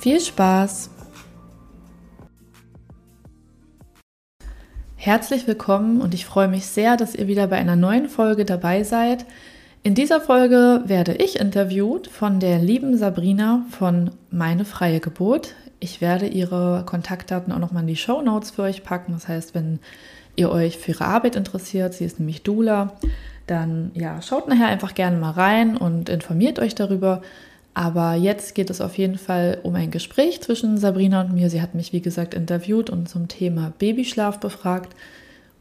Viel Spaß! Herzlich willkommen und ich freue mich sehr, dass ihr wieder bei einer neuen Folge dabei seid. In dieser Folge werde ich interviewt von der lieben Sabrina von Meine freie Geburt. Ich werde ihre Kontaktdaten auch nochmal in die Show Notes für euch packen. Das heißt, wenn ihr euch für ihre Arbeit interessiert, sie ist nämlich Dula, dann ja, schaut nachher einfach gerne mal rein und informiert euch darüber. Aber jetzt geht es auf jeden Fall um ein Gespräch zwischen Sabrina und mir. Sie hat mich, wie gesagt, interviewt und zum Thema Babyschlaf befragt.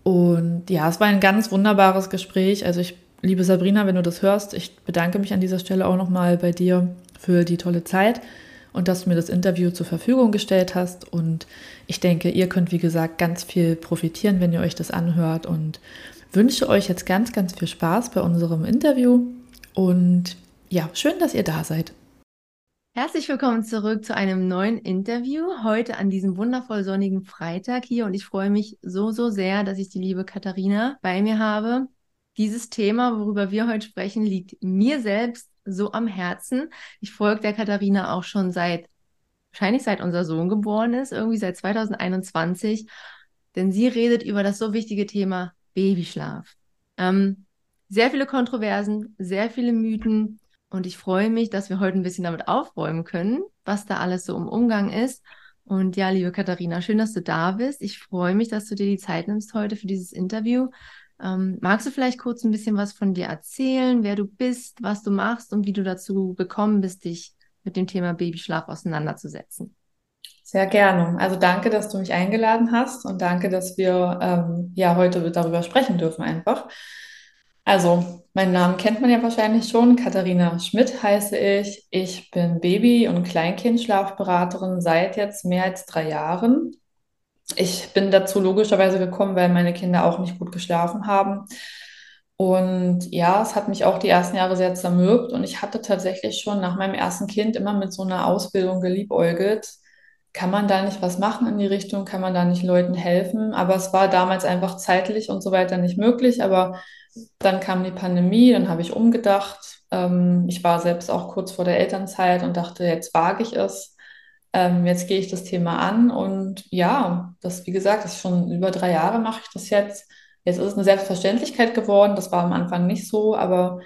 Und ja, es war ein ganz wunderbares Gespräch. Also ich, liebe Sabrina, wenn du das hörst, ich bedanke mich an dieser Stelle auch nochmal bei dir für die tolle Zeit und dass du mir das Interview zur Verfügung gestellt hast. Und ich denke, ihr könnt, wie gesagt, ganz viel profitieren, wenn ihr euch das anhört. Und wünsche euch jetzt ganz, ganz viel Spaß bei unserem Interview. Und ja, schön, dass ihr da seid. Herzlich willkommen zurück zu einem neuen Interview. Heute an diesem wundervoll sonnigen Freitag hier. Und ich freue mich so, so sehr, dass ich die liebe Katharina bei mir habe. Dieses Thema, worüber wir heute sprechen, liegt mir selbst so am Herzen. Ich folge der Katharina auch schon seit, wahrscheinlich seit unser Sohn geboren ist, irgendwie seit 2021. Denn sie redet über das so wichtige Thema Babyschlaf. Ähm, sehr viele Kontroversen, sehr viele Mythen. Und ich freue mich, dass wir heute ein bisschen damit aufräumen können, was da alles so im Umgang ist. Und ja, liebe Katharina, schön, dass du da bist. Ich freue mich, dass du dir die Zeit nimmst heute für dieses Interview. Ähm, magst du vielleicht kurz ein bisschen was von dir erzählen, wer du bist, was du machst und wie du dazu gekommen bist, dich mit dem Thema Babyschlaf auseinanderzusetzen? Sehr gerne. Also danke, dass du mich eingeladen hast und danke, dass wir ähm, ja heute darüber sprechen dürfen einfach. Also, meinen Namen kennt man ja wahrscheinlich schon. Katharina Schmidt heiße ich. Ich bin Baby- und Kleinkindschlafberaterin seit jetzt mehr als drei Jahren. Ich bin dazu logischerweise gekommen, weil meine Kinder auch nicht gut geschlafen haben. Und ja, es hat mich auch die ersten Jahre sehr zermürbt. Und ich hatte tatsächlich schon nach meinem ersten Kind immer mit so einer Ausbildung geliebäugelt. Kann man da nicht was machen in die Richtung? Kann man da nicht Leuten helfen? Aber es war damals einfach zeitlich und so weiter nicht möglich. Aber dann kam die Pandemie, dann habe ich umgedacht. Ähm, ich war selbst auch kurz vor der Elternzeit und dachte, jetzt wage ich es ähm, jetzt gehe ich das Thema an und ja, das, wie gesagt, das ist schon über drei Jahre mache ich das jetzt. Jetzt ist es eine Selbstverständlichkeit geworden. Das war am Anfang nicht so, aber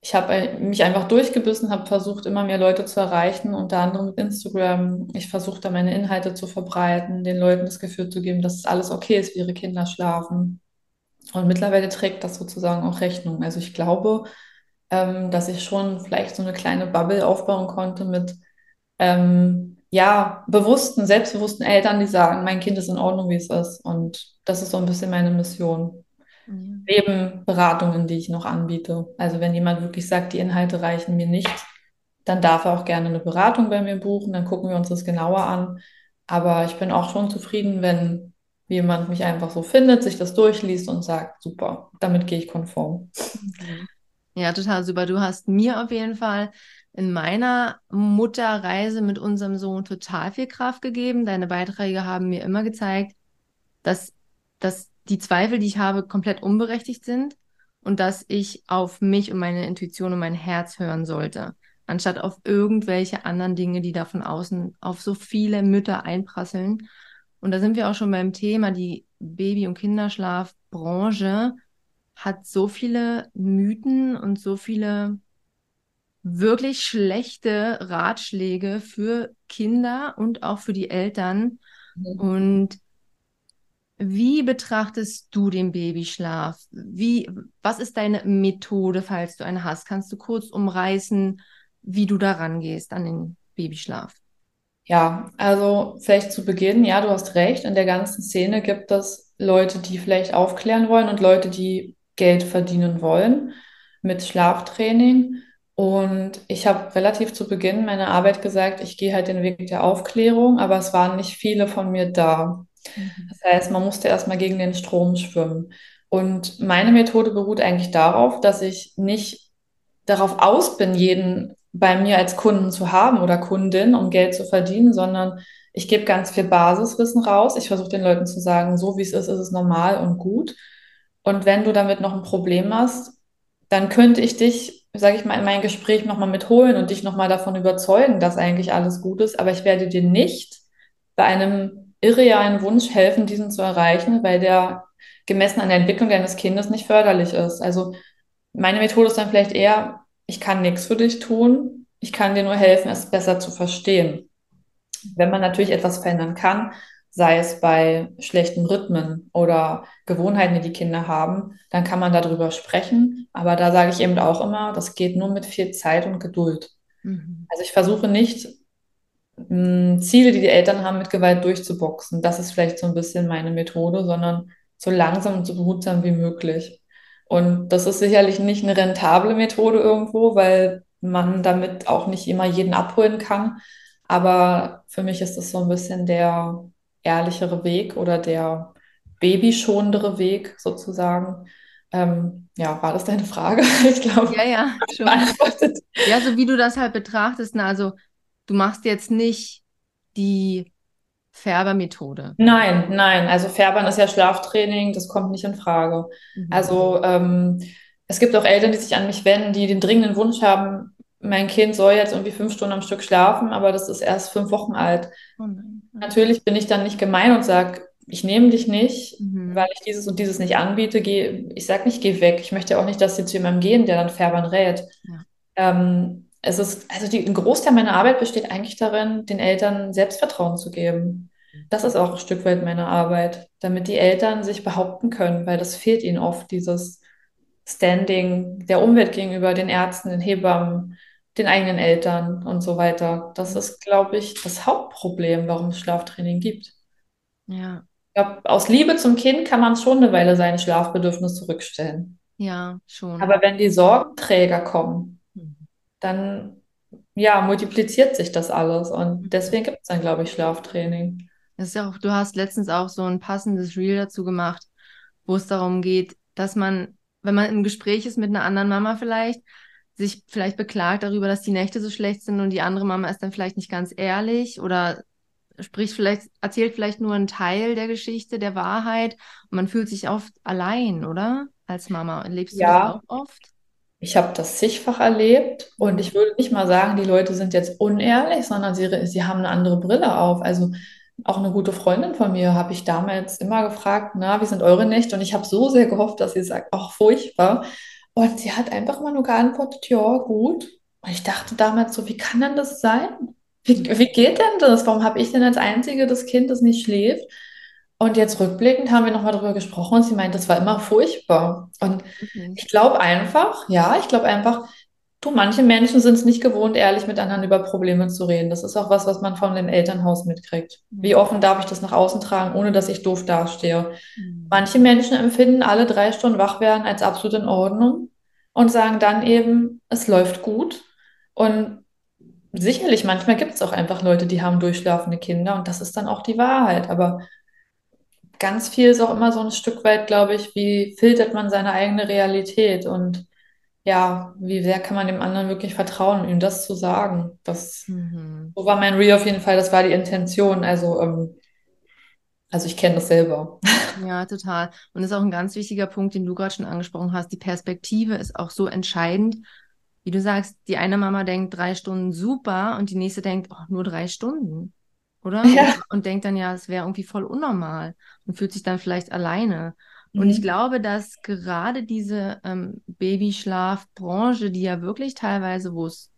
ich habe mich einfach durchgebissen, habe versucht, immer mehr Leute zu erreichen, unter anderem mit Instagram. Ich versuche da meine Inhalte zu verbreiten, den Leuten das Gefühl zu geben, dass alles okay ist, wie ihre Kinder schlafen. Und mittlerweile trägt das sozusagen auch Rechnung. Also ich glaube, ähm, dass ich schon vielleicht so eine kleine Bubble aufbauen konnte mit ähm, ja, bewussten, selbstbewussten Eltern, die sagen, mein Kind ist in Ordnung, wie es ist. Und das ist so ein bisschen meine Mission. Ja. Neben Beratungen, die ich noch anbiete. Also wenn jemand wirklich sagt, die Inhalte reichen mir nicht, dann darf er auch gerne eine Beratung bei mir buchen, dann gucken wir uns das genauer an. Aber ich bin auch schon zufrieden, wenn jemand mich einfach so findet, sich das durchliest und sagt, super, damit gehe ich konform. Ja, total super. Du hast mir auf jeden Fall in meiner Mutterreise mit unserem Sohn total viel Kraft gegeben. Deine Beiträge haben mir immer gezeigt, dass, dass die Zweifel, die ich habe, komplett unberechtigt sind und dass ich auf mich und meine Intuition und mein Herz hören sollte, anstatt auf irgendwelche anderen Dinge, die da von außen auf so viele Mütter einprasseln. Und da sind wir auch schon beim Thema, die Baby- und Kinderschlafbranche hat so viele Mythen und so viele wirklich schlechte Ratschläge für Kinder und auch für die Eltern. Mhm. Und wie betrachtest du den Babyschlaf? Wie, was ist deine Methode, falls du eine hast? Kannst du kurz umreißen, wie du da rangehst an den Babyschlaf? Ja, also vielleicht zu Beginn, ja, du hast recht. In der ganzen Szene gibt es Leute, die vielleicht aufklären wollen und Leute, die Geld verdienen wollen mit Schlaftraining. Und ich habe relativ zu Beginn meiner Arbeit gesagt, ich gehe halt den Weg der Aufklärung, aber es waren nicht viele von mir da. Mhm. Das heißt, man musste erstmal gegen den Strom schwimmen. Und meine Methode beruht eigentlich darauf, dass ich nicht darauf aus bin, jeden bei mir als Kunden zu haben oder Kundin, um Geld zu verdienen, sondern ich gebe ganz viel Basiswissen raus. Ich versuche den Leuten zu sagen, so wie es ist, ist es normal und gut. Und wenn du damit noch ein Problem hast, dann könnte ich dich, sage ich mal, in mein Gespräch nochmal mitholen und dich nochmal davon überzeugen, dass eigentlich alles gut ist. Aber ich werde dir nicht bei einem irrealen Wunsch helfen, diesen zu erreichen, weil der gemessen an der Entwicklung deines Kindes nicht förderlich ist. Also meine Methode ist dann vielleicht eher, ich kann nichts für dich tun, ich kann dir nur helfen, es besser zu verstehen. Wenn man natürlich etwas verändern kann, sei es bei schlechten Rhythmen oder Gewohnheiten, die die Kinder haben, dann kann man darüber sprechen. Aber da sage ich eben auch immer, das geht nur mit viel Zeit und Geduld. Mhm. Also ich versuche nicht, mh, Ziele, die die Eltern haben, mit Gewalt durchzuboxen. Das ist vielleicht so ein bisschen meine Methode, sondern so langsam und so behutsam wie möglich. Und das ist sicherlich nicht eine rentable Methode irgendwo, weil man damit auch nicht immer jeden abholen kann. Aber für mich ist das so ein bisschen der ehrlichere Weg oder der babyschonendere Weg sozusagen. Ähm, ja, war das deine Frage? Ich glaube, Ja, ja, schon. beantwortet. Ja, so wie du das halt betrachtest, na, also du machst jetzt nicht die Färbermethode. Nein, nein. Also Färbern ist ja Schlaftraining, das kommt nicht in Frage. Mhm. Also ähm, es gibt auch Eltern, die sich an mich wenden, die den dringenden Wunsch haben, mein Kind soll jetzt irgendwie fünf Stunden am Stück schlafen, aber das ist erst fünf Wochen alt. Oh. Natürlich bin ich dann nicht gemein und sage, ich nehme dich nicht, Mhm. weil ich dieses und dieses nicht anbiete. Geh, ich sage nicht, geh weg. Ich möchte auch nicht, dass sie zu jemandem gehen, der dann Färbern rät. Ja. Ähm, es ist, also die, ein Großteil meiner Arbeit besteht eigentlich darin, den Eltern Selbstvertrauen zu geben. Das ist auch ein Stück weit meine Arbeit, damit die Eltern sich behaupten können, weil das fehlt ihnen oft, dieses Standing der Umwelt gegenüber, den Ärzten, den Hebammen, den eigenen Eltern und so weiter. Das ist, glaube ich, das Hauptproblem, warum es Schlaftraining gibt. Ja, Ich glaube, aus Liebe zum Kind kann man schon eine Weile sein Schlafbedürfnis zurückstellen. ja, schon. Aber wenn die Sorgenträger kommen, Mhm. Dann ja, multipliziert sich das alles. Und deswegen gibt es dann, glaube ich, Schlaftraining. Das ist ja auch, du hast letztens auch so ein passendes Reel dazu gemacht, wo es darum geht, dass man, wenn man im Gespräch ist mit einer anderen Mama vielleicht, sich vielleicht beklagt darüber, dass die Nächte so schlecht sind und die andere Mama ist dann vielleicht nicht ganz ehrlich oder spricht vielleicht, erzählt vielleicht nur einen Teil der Geschichte, der Wahrheit und man fühlt sich oft allein, oder? Als Mama. Lebst du das Ja, auch oft? Ich habe das zigfach erlebt und Mhm. ich würde nicht mal sagen, die Leute sind jetzt unehrlich, sondern sie, sie haben eine andere Brille auf. Also auch eine gute Freundin von mir habe ich damals immer gefragt, na, wie sind eure Nächte? Und ich habe so sehr gehofft, dass sie sagt, ach, furchtbar. Und sie hat einfach immer nur geantwortet, ja, gut. Und ich dachte damals so, wie kann denn das sein? Wie, wie geht denn das? Warum habe ich denn als Einzige das Kind, das nicht schläft? Und jetzt rückblickend haben wir nochmal darüber gesprochen und sie meint, das war immer furchtbar. Und Wirklich? ich glaube einfach, ja, ich glaube einfach, du, manche Menschen sind es nicht gewohnt, ehrlich mit anderen über Probleme zu reden. Das ist auch was, was man von dem Elternhaus mitkriegt. Wie Ja. offen darf ich das nach außen tragen, ohne dass ich doof dastehe? Mhm. Manche Menschen empfinden alle drei Stunden wach werden als absolut in Ordnung und sagen dann eben, es läuft gut. Und sicherlich, manchmal gibt es auch einfach Leute, die haben durchschlafende Kinder und das ist dann auch die Wahrheit. Aber ganz viel ist auch immer so ein Stück weit, glaube ich, wie filtert man seine eigene Realität und ja, wie sehr kann man dem anderen wirklich vertrauen, ihm das zu sagen? Das, Mhm. so war mein Reel auf jeden Fall, das war die Intention. Also, ähm, also ich kenne das selber. Ja, total. Und das ist auch ein ganz wichtiger Punkt, den du gerade schon angesprochen hast. Die Perspektive ist auch so entscheidend. Wie du sagst, die eine Mama denkt drei Stunden super und die nächste denkt, oh, nur drei Stunden, oder? Ja. Und denkt dann ja, es wäre irgendwie voll unnormal und fühlt sich dann vielleicht alleine. Und ich Mhm. glaube, dass gerade diese ähm, Babyschlafbranche, die ja wirklich teilweise, wo es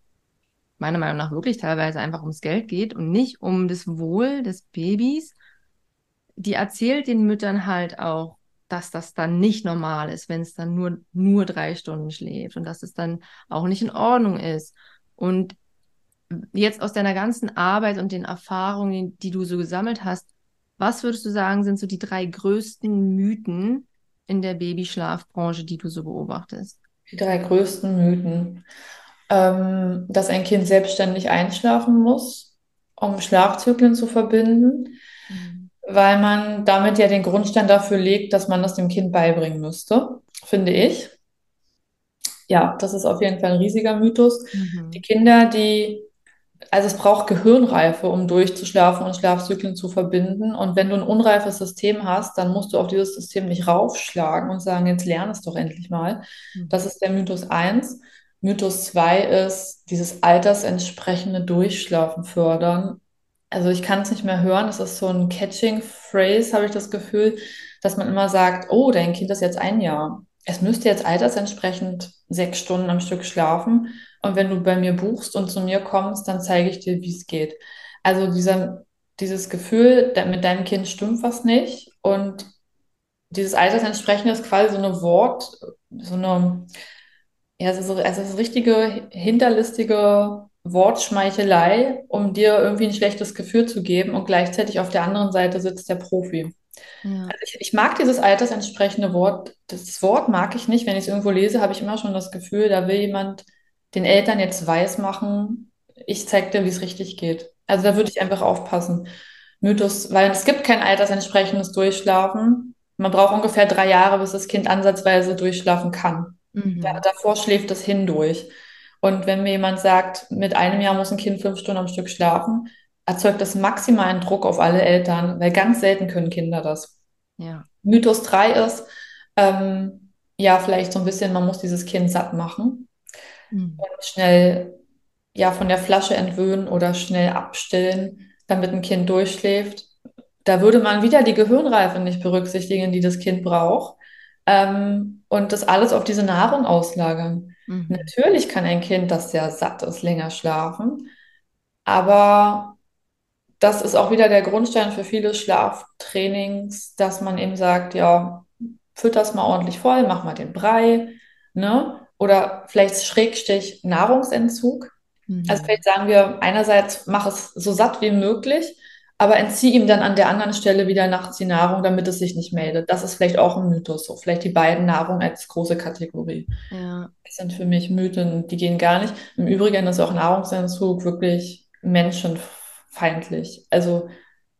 meiner Meinung nach wirklich teilweise einfach ums Geld geht und nicht um das Wohl des Babys, die erzählt den Müttern halt auch, dass das dann nicht normal ist, wenn es dann nur, nur drei Stunden schläft und dass es dann auch nicht in Ordnung ist. Und jetzt aus deiner ganzen Arbeit und den Erfahrungen, die du so gesammelt hast, was würdest du sagen, sind so die drei größten Mythen in der Babyschlafbranche, die du so beobachtest? Die drei größten Mythen. ähm, dass ein Kind selbstständig einschlafen muss, um Schlafzyklen zu verbinden, Mhm. weil man damit ja den Grundstein dafür legt, dass man das dem Kind beibringen müsste, finde ich. Ja, das ist auf jeden Fall ein riesiger Mythos. Die Mhm. Kinder, die Also es braucht Gehirnreife, um durchzuschlafen und Schlafzyklen zu verbinden. Und wenn du ein unreifes System hast, dann musst du auf dieses System nicht raufschlagen und sagen, jetzt lern es doch endlich mal. Das Mhm. ist der Mythos eins. Mythos 2 ist dieses altersentsprechende Durchschlafen fördern. Also ich kann es nicht mehr hören. Das ist so ein Catching Phrase, habe ich das Gefühl, dass man immer sagt, oh, dein Kind ist jetzt ein Jahr. Es müsste jetzt altersentsprechend sechs Stunden am Stück schlafen. Und wenn du bei mir buchst und zu mir kommst, dann zeige ich dir, wie es geht. Also dieser, dieses Gefühl, mit deinem Kind stimmt was nicht. Und dieses Altersentsprechende ist quasi so eine Wort, so eine, ja, es ist, so- also es ist richtige hinterlistige Wortschmeichelei, um dir irgendwie ein schlechtes Gefühl zu geben. Und gleichzeitig auf der anderen Seite sitzt der Profi. Ja. Also ich, ich mag dieses altersentsprechende Wort. Das Wort mag ich nicht. Wenn ich es irgendwo lese, habe ich immer schon das Gefühl, da will jemand den Eltern jetzt weismachen, ich zeig dir, wie es richtig geht. Also da würde ich einfach aufpassen. Mythos, weil es gibt kein altersentsprechendes Durchschlafen. Man braucht ungefähr drei Jahre, bis das Kind ansatzweise durchschlafen kann. Mhm. davor schläft es hindurch. Und wenn mir jemand sagt, mit einem Jahr muss ein Kind fünf Stunden am Stück schlafen, erzeugt das maximalen Druck auf alle Eltern, weil ganz selten können Kinder das. Ja. Mythos 3 ist, ähm, ja, vielleicht so ein bisschen, man muss dieses Kind satt machen Mhm. und schnell, ja, von der Flasche entwöhnen oder schnell abstillen, damit ein Kind durchschläft. Da würde man wieder die Gehirnreife nicht berücksichtigen, die das Kind braucht, ähm, und das alles auf diese Nahrung auslagern. Mhm. Natürlich kann ein Kind, das sehr satt ist, länger schlafen, aber das ist auch wieder der Grundstein für viele Schlaftrainings, dass man eben sagt, ja, fütter's mal ordentlich voll, mach mal den Brei, ne? Oder vielleicht Schrägstrich Nahrungsentzug. Also Mhm. vielleicht sagen wir einerseits, mach es so satt wie möglich, aber entzieh ihm dann an der anderen Stelle wieder nachts die Nahrung, damit es sich nicht meldet. Das ist vielleicht auch ein Mythos, so vielleicht die beiden Nahrung als große Kategorie. Ja. Das sind für mich Mythen, die gehen gar nicht. Im Übrigen ist auch Nahrungsentzug wirklich menschenfeindlich. Also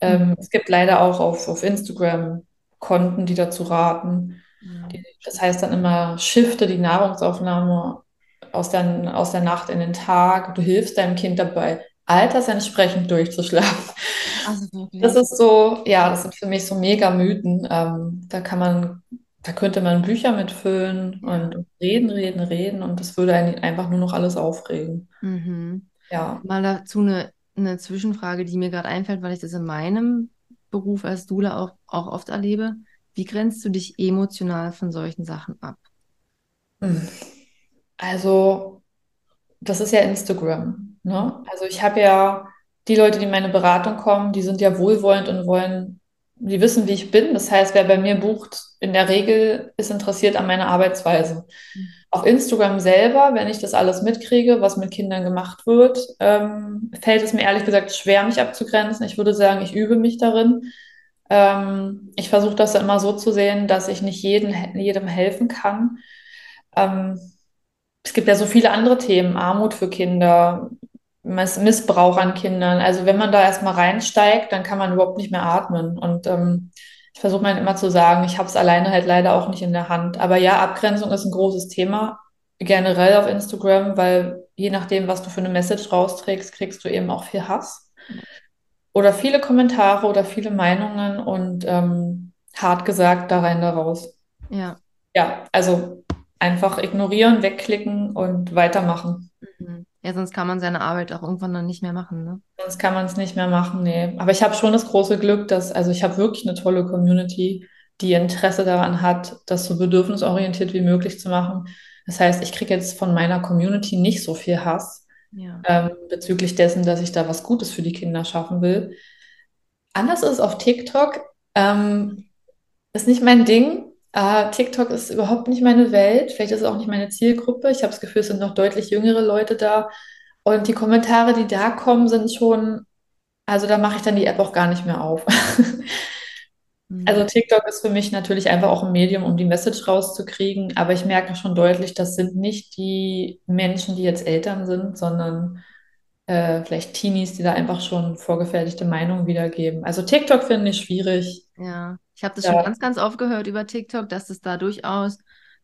ähm, Mhm. es gibt leider auch auf, auf Instagram Konten, die dazu raten. Das heißt dann immer, shifte die Nahrungsaufnahme aus der, aus der Nacht in den Tag. Du hilfst deinem Kind dabei, altersentsprechend durchzuschlafen. Also Das ist so, ja, das sind für mich so mega Mythen. Ähm, da kann man, da könnte man Bücher mitfüllen und reden, reden, reden und das würde einen einfach nur noch alles aufregen. Mhm. Ja. Mal dazu eine, eine Zwischenfrage, die mir gerade einfällt, weil ich das in meinem Beruf als Doula auch, auch oft erlebe. Wie grenzt du dich emotional von solchen Sachen ab? Hm. Also, das ist ja Instagram, ne? Also ich habe ja die Leute, die in meine Beratung kommen, die sind ja wohlwollend und wollen, die wissen, wie ich bin. Das heißt, wer bei mir bucht, in der Regel ist interessiert an meiner Arbeitsweise. Auf Instagram selber, wenn ich das alles mitkriege, was mit Kindern gemacht wird, ähm, fällt es mir ehrlich gesagt schwer, mich abzugrenzen. Ich würde sagen, ich übe mich darin. Ähm, ich versuche das immer so zu sehen, dass ich nicht jeden, jedem helfen kann. Ähm, es gibt ja so viele andere Themen, Armut für Kinder, Miss Missbrauch an Kindern. Also wenn man da erstmal reinsteigt, dann kann man überhaupt nicht mehr atmen. Und ähm, ich versuche mir immer zu sagen, ich habe es alleine halt leider auch nicht in der Hand. Aber ja, Abgrenzung ist ein großes Thema, generell auf Instagram, weil je nachdem, was du für eine Message rausträgst, kriegst du eben auch viel Hass oder viele Kommentare oder viele Meinungen und ähm, hart gesagt, da rein, da raus. Ja. Ja, also einfach ignorieren, wegklicken und weitermachen. Mhm. Ja, sonst kann man seine Arbeit auch irgendwann dann nicht mehr machen, ne? Sonst kann man es nicht mehr machen, nee. Aber ich habe schon das große Glück, dass, also ich habe wirklich eine tolle Community, die Interesse daran hat, das so bedürfnisorientiert wie möglich zu machen. Das heißt, ich kriege jetzt von meiner Community nicht so viel Hass Ja. ähm, bezüglich dessen, dass ich da was Gutes für die Kinder schaffen will. Anders ist es auf TikTok. Ähm, ist nicht mein Ding. Äh, TikTok ist überhaupt nicht meine Welt. Vielleicht ist es auch nicht meine Zielgruppe. Ich habe das Gefühl, es sind noch deutlich jüngere Leute da. Und die Kommentare, die da kommen, sind schon, also da mache ich dann die App auch gar nicht mehr auf. Also Mhm. TikTok ist für mich natürlich einfach auch ein Medium, um die Message rauszukriegen, aber ich merke schon deutlich, das sind nicht die Menschen, die jetzt Eltern sind, sondern äh, vielleicht Teenies, die da einfach schon vorgefertigte Meinungen wiedergeben. Also TikTok finde ich schwierig. Ja, ich habe das schon Da, ganz, ganz oft gehört über TikTok, dass es da durchaus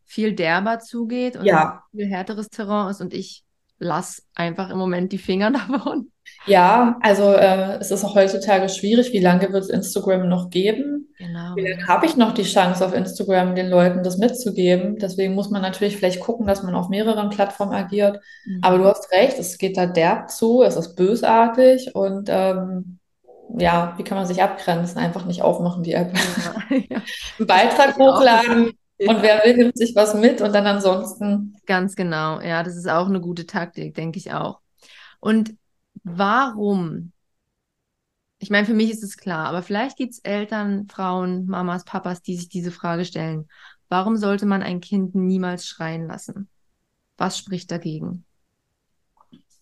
viel derber zugeht und ja, viel härteres Terrain ist und ich lasse einfach im Moment die Finger davon. Ja, also äh, es ist auch heutzutage schwierig, wie lange wird es Instagram noch geben? Wie Genau, lange ja. habe ich noch die Chance auf Instagram den Leuten das mitzugeben? Deswegen muss man natürlich vielleicht gucken, dass man auf mehreren Plattformen agiert. Aber Mhm. du hast recht, es geht da derb zu, es ist bösartig und ähm, ja, wie kann man sich abgrenzen? Einfach nicht aufmachen, die App. Ja, ja. Einen Beitrag hochladen gute und wer will, nimmt sich was mit und dann ansonsten, Ganz genau. Ja, das ist auch eine gute Taktik, denke ich auch. Und warum? Ich meine, für mich ist es klar, aber vielleicht gibt es Eltern, Frauen, Mamas, Papas, die sich diese Frage stellen. Warum sollte man ein Kind niemals schreien lassen? Was spricht dagegen?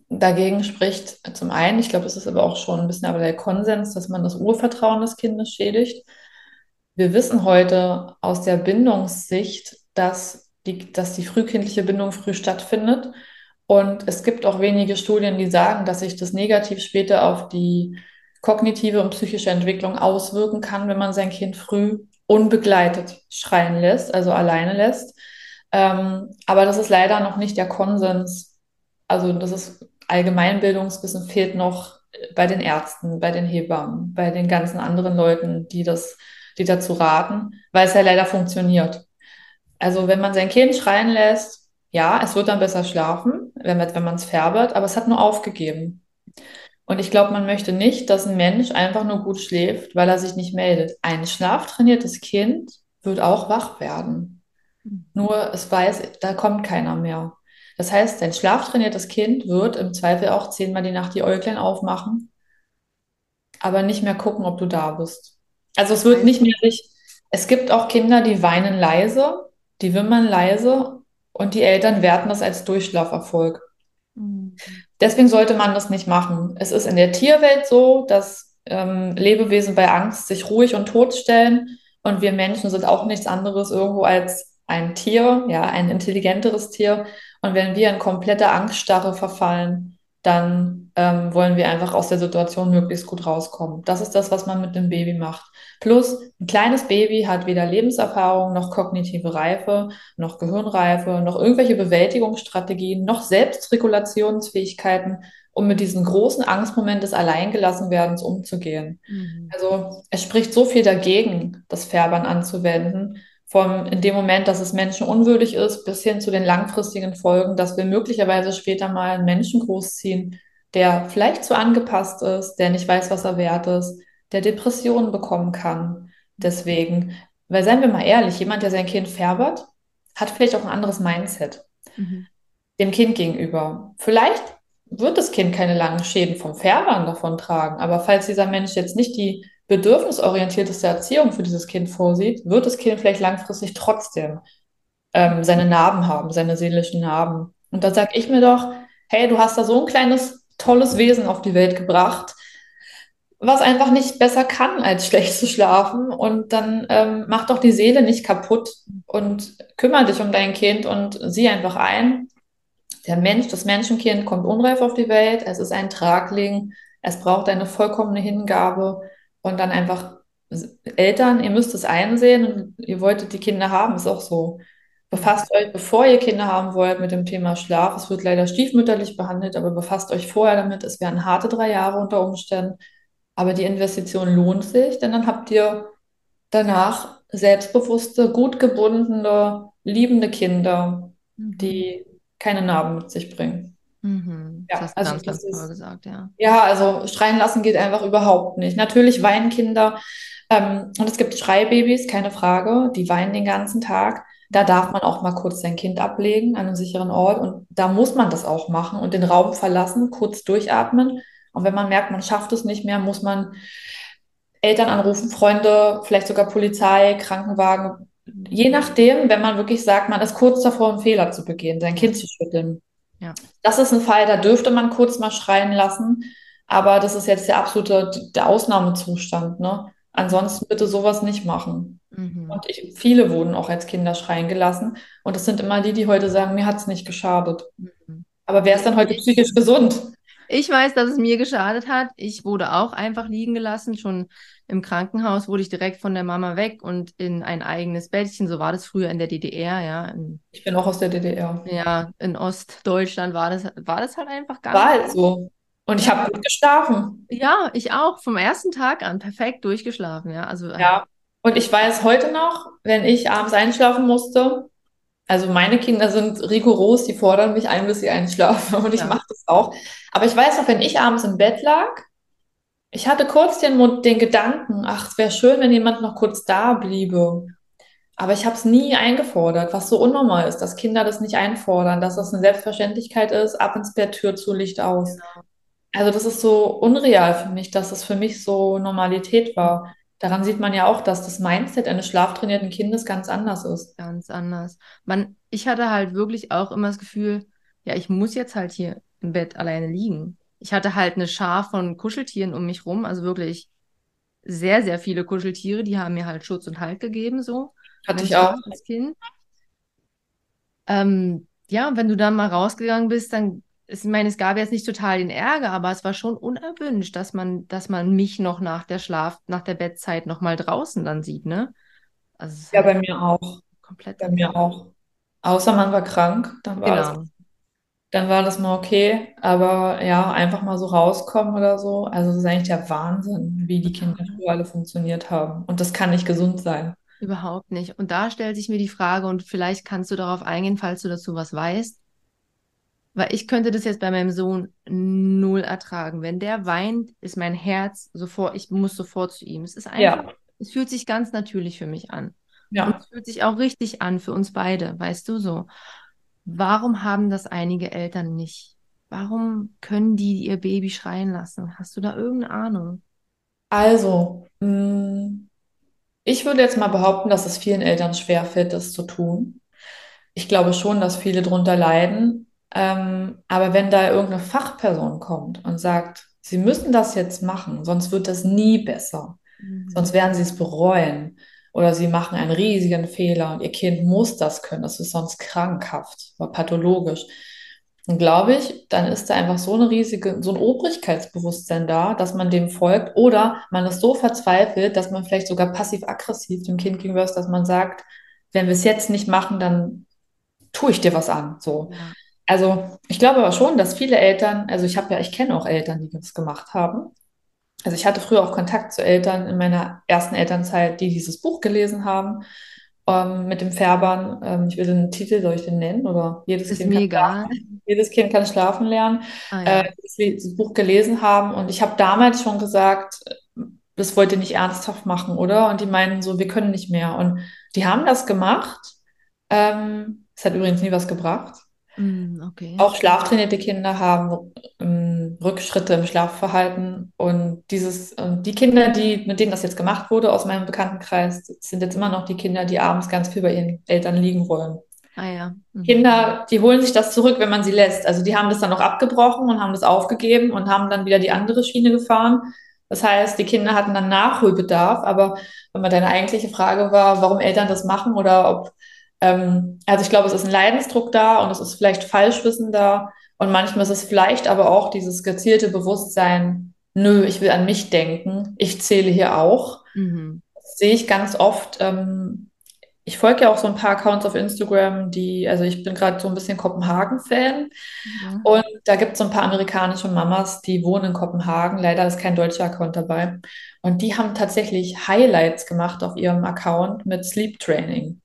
dagegen spricht zum einen, ich glaube, es ist aber auch schon ein bisschen aber der Konsens, dass man das Urvertrauen des Kindes schädigt. Wir wissen heute aus der Bindungssicht, dass die, dass die frühkindliche Bindung früh stattfindet. Und es gibt auch wenige Studien, die sagen, dass sich das negativ später auf die kognitive und psychische Entwicklung auswirken kann, wenn man sein Kind früh unbegleitet schreien lässt, also alleine lässt. Ähm, aber das ist leider noch nicht der Konsens. Also das ist Allgemeinbildungswissen fehlt noch bei den Ärzten, bei den Hebammen, bei den ganzen anderen Leuten, die das die dazu raten, weil es ja leider funktioniert. Also wenn man sein Kind schreien lässt, ja, es wird dann besser schlafen, wenn man, wenn man es färbert, aber es hat nur aufgegeben. Und ich glaube, man möchte nicht, dass ein Mensch einfach nur gut schläft, weil er sich nicht meldet. Ein schlaftrainiertes Kind wird auch wach werden. Nur es weiß, da kommt keiner mehr. Das heißt, ein schlaftrainiertes Kind wird im Zweifel auch zehnmal die Nacht die Äuglein aufmachen aber nicht mehr gucken, ob du da bist. Also es wird nicht mehr sich, es gibt auch Kinder, die weinen leise, die wimmern leise und die Eltern werten das als Durchschlaferfolg. Mhm. Deswegen sollte man das nicht machen. Es ist in der Tierwelt so, dass ähm, Lebewesen bei Angst sich ruhig und tot stellen und wir Menschen sind auch nichts anderes irgendwo als ein Tier, ja, ein intelligenteres Tier. Und wenn wir in komplette Angststarre verfallen, dann ähm, wollen wir einfach aus der Situation möglichst gut rauskommen. Das ist das, was man mit dem Baby macht. Plus, ein kleines Baby hat weder Lebenserfahrung noch kognitive Reife noch Gehirnreife, noch irgendwelche Bewältigungsstrategien, noch Selbstregulationsfähigkeiten, um mit diesem großen Angstmoment des Alleingelassenwerdens umzugehen. Mhm. Also es spricht so viel dagegen, das Färbern anzuwenden, vom in dem Moment, dass es menschenunwürdig ist, bis hin zu den langfristigen Folgen, dass wir möglicherweise später mal einen Menschen großziehen, der vielleicht zu angepasst ist, der nicht weiß, was er wert ist, der Depressionen bekommen kann. Deswegen, weil seien wir mal ehrlich, jemand, der sein Kind färbert, hat vielleicht auch ein anderes Mindset Mhm. dem Kind gegenüber. Vielleicht wird das Kind keine langen Schäden vom Färbern davon tragen, aber falls dieser Mensch jetzt nicht die bedürfnisorientierteste Erziehung für dieses Kind vorsieht, wird das Kind vielleicht langfristig trotzdem ähm, seine Narben haben, seine seelischen Narben. Und da sage ich mir doch, hey, du hast da so ein kleines, tolles Wesen auf die Welt gebracht, was einfach nicht besser kann, als schlecht zu schlafen. Und dann ähm, mach doch die Seele nicht kaputt und kümmere dich um dein Kind und sieh einfach ein, der Mensch, das Menschenkind kommt unreif auf die Welt, es ist ein Tragling, es braucht eine vollkommene Hingabe und dann einfach Eltern, ihr müsst es einsehen und ihr wolltet die Kinder haben, ist auch so. Befasst euch, bevor ihr Kinder haben wollt, mit dem Thema Schlaf. Es wird leider stiefmütterlich behandelt, aber befasst euch vorher damit. Es wären harte drei Jahre unter Umständen, aber die Investition lohnt sich, denn dann habt ihr danach selbstbewusste, gut gebundene, liebende Kinder, Mhm. die keine Narben mit sich bringen. Mhm. Das Ja, hast du also ganz, das ist, gesagt, ja. ja, also schreien lassen geht einfach überhaupt nicht. Natürlich weinen Kinder, ähm, und es gibt Schreibabys, keine Frage, die weinen den ganzen Tag. Da darf man auch mal kurz sein Kind ablegen an einem sicheren Ort und da muss man das auch machen und den Raum verlassen, kurz durchatmen. Und wenn man merkt, man schafft es nicht mehr, muss man Eltern anrufen, Freunde, vielleicht sogar Polizei, Krankenwagen. Je nachdem, wenn man wirklich sagt, man ist kurz davor, einen Fehler zu begehen, sein Kind zu schütteln. ja. Das ist ein Fall, da dürfte man kurz mal schreien lassen, aber das ist jetzt der absolute der Ausnahmezustand, ne? Ansonsten bitte sowas nicht machen. Mhm. Und ich, viele wurden auch als Kinder schreien gelassen. Und das sind immer die, die heute sagen, mir hat es nicht geschadet. Mhm. Aber wer ist dann heute psychisch gesund? Ich weiß, dass es mir geschadet hat. Ich wurde auch einfach liegen gelassen. Schon im Krankenhaus wurde ich direkt von der Mama weg und in ein eigenes Bettchen. So war das früher in der DDR, ja. In, Ich bin auch aus der DDR. ja, in Ostdeutschland war das, war das halt einfach War gang. halt so. Und ich habe gut geschlafen. ja, ich auch. Vom ersten Tag an perfekt durchgeschlafen, ja. Also, Ja. Und ich weiß heute noch, wenn ich abends einschlafen musste, also meine Kinder sind rigoros, die fordern mich ein, bis sie einschlafen. Und ich ja. mache das auch. Aber ich weiß noch, wenn ich abends im Bett lag, ich hatte kurz den, Mo- den Gedanken, ach, es wäre schön, wenn jemand noch kurz da bliebe. Aber ich habe es nie eingefordert, was so unnormal ist, dass Kinder das nicht einfordern, dass das eine Selbstverständlichkeit ist, ab ins Bett, Tür zu, Licht aus. Also das ist so unreal für mich, dass das für mich so Normalität war. Daran sieht man ja auch, dass das Mindset eines schlaftrainierten Kindes ganz anders ist. Ganz anders. Man, ich hatte halt wirklich auch immer das Gefühl, ja, ich muss jetzt halt hier im Bett alleine liegen. Ich hatte halt eine Schar von Kuscheltieren um mich rum, also wirklich sehr, sehr viele Kuscheltiere, die haben mir halt Schutz und Halt gegeben, so, Hatte ich auch. als Kind. Ähm, ja, wenn du dann mal rausgegangen bist, dann, ich meine, es gab jetzt nicht total den Ärger, aber es war schon unerwünscht, dass man, dass man mich noch nach der Schlaf, nach der Bettzeit noch mal draußen dann sieht, ne? Also es Ja, halt bei mir auch. komplett Bei mir auch. Außer man war krank, dann war das, Genau. dann war das mal okay. Aber ja, einfach mal so rauskommen oder so. Also das ist eigentlich der Wahnsinn, wie die Kinder früher alle funktioniert haben. Und das kann nicht gesund sein. Überhaupt nicht. Und da stellt sich mir die Frage, und vielleicht kannst du darauf eingehen, falls du dazu was weißt, weil ich könnte das jetzt bei meinem Sohn null ertragen. Wenn der weint, ist mein Herz sofort, ich muss sofort zu ihm. Es ist einfach, Ja, es fühlt sich ganz natürlich für mich an. Und ja. es fühlt sich auch richtig an für uns beide, weißt du so. Warum haben das einige Eltern nicht? Warum können die ihr Baby schreien lassen? Hast du da irgendeine Ahnung? Also, mh, ich würde jetzt mal behaupten, dass es vielen Eltern schwerfällt, das zu tun. Ich glaube schon, dass viele drunter leiden. Ähm, aber wenn da irgendeine Fachperson kommt und sagt, sie müssen das jetzt machen, sonst wird das nie besser, Mhm. sonst werden sie es bereuen oder sie machen einen riesigen Fehler und ihr Kind muss das können, das ist sonst krankhaft oder pathologisch. Dann glaube ich, dann ist da einfach so eine riesige, so ein Obrigkeitsbewusstsein da, dass man dem folgt oder man ist so verzweifelt, dass man vielleicht sogar passiv-aggressiv dem Kind gegenüber ist, dass man sagt, wenn wir es jetzt nicht machen, dann tue ich dir was an. So. Ja. Also ich glaube aber schon, dass viele Eltern, also ich habe ja, ich kenne auch Eltern, die das gemacht haben. Also ich hatte früher auch Kontakt zu Eltern in meiner ersten Elternzeit, die dieses Buch gelesen haben, ähm, mit dem Färbern. Ähm, ich will den Titel, soll ich den nennen? Oder jedes Ist Kind kann schlafen, jedes Kind kann schlafen lernen, Ah äh, ja. dass wir dieses Buch gelesen haben. Und ich habe damals schon gesagt, das wollt ihr nicht ernsthaft machen, oder? Und die meinen so, wir können nicht mehr. Und die haben das gemacht. Ähm, es hat übrigens nie was gebracht. Mm, okay. Auch schlaftrainierte Kinder haben ähm, Rückschritte im Schlafverhalten. Und dieses, und die Kinder, die, mit denen das jetzt gemacht wurde aus meinem Bekanntenkreis, sind jetzt immer noch die Kinder, die abends ganz viel bei ihren Eltern liegen wollen. Ah ja. Mhm. Kinder, die holen sich das zurück, wenn man sie lässt. Also die haben das dann noch abgebrochen und haben das aufgegeben und haben dann wieder die andere Schiene gefahren. Das heißt, die Kinder hatten dann Nachholbedarf. Aber wenn man deine eigentliche Frage war, warum Eltern das machen oder ob, ähm, also ich glaube, es ist ein Leidensdruck da und es ist vielleicht Falschwissen da und manchmal ist es vielleicht aber auch dieses gezielte Bewusstsein, nö, ich will an mich denken, ich zähle hier auch. Mhm. Das sehe ich ganz oft. Ähm, ich folge ja auch so ein paar Accounts auf Instagram, die, also ich bin gerade so ein bisschen Kopenhagen-Fan Ja. und da gibt es so ein paar amerikanische Mamas, die wohnen in Kopenhagen. Leider ist kein deutscher Account dabei. Und die haben tatsächlich Highlights gemacht auf ihrem Account mit Sleep Training.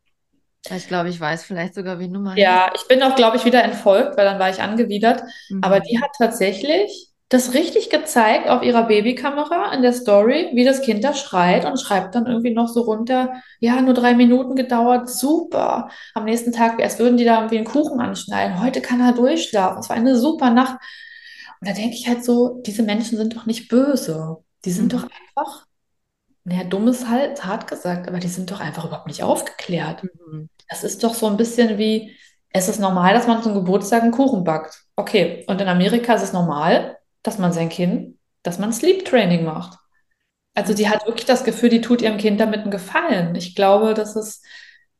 Ich glaube, ich weiß vielleicht sogar, du meinst. Ja, ich bin auch, glaube ich, wieder entfolgt, weil dann war ich angewidert. Aber die Mhm. hat tatsächlich das richtig gezeigt auf ihrer Babykamera in der Story, wie das Kind da schreit und schreibt dann irgendwie noch so runter, ja, nur drei Minuten gedauert, super. Am nächsten Tag, als würden die da irgendwie einen Kuchen anschneiden. Heute kann er durchschlafen. Es war eine super Nacht. Und da denke ich halt so, diese Menschen sind doch nicht böse. Die sind doch Mhm. einfach, naja, dumm ist halt hart gesagt, aber die sind doch einfach überhaupt nicht aufgeklärt. Mhm. Das ist doch so ein bisschen wie, es ist normal, dass man zum Geburtstag einen Kuchen backt. Okay, und in Amerika ist es normal, dass man sein Kind, dass man Sleep Training macht. Also die hat wirklich das Gefühl, die tut ihrem Kind damit einen Gefallen. Ich glaube, das ist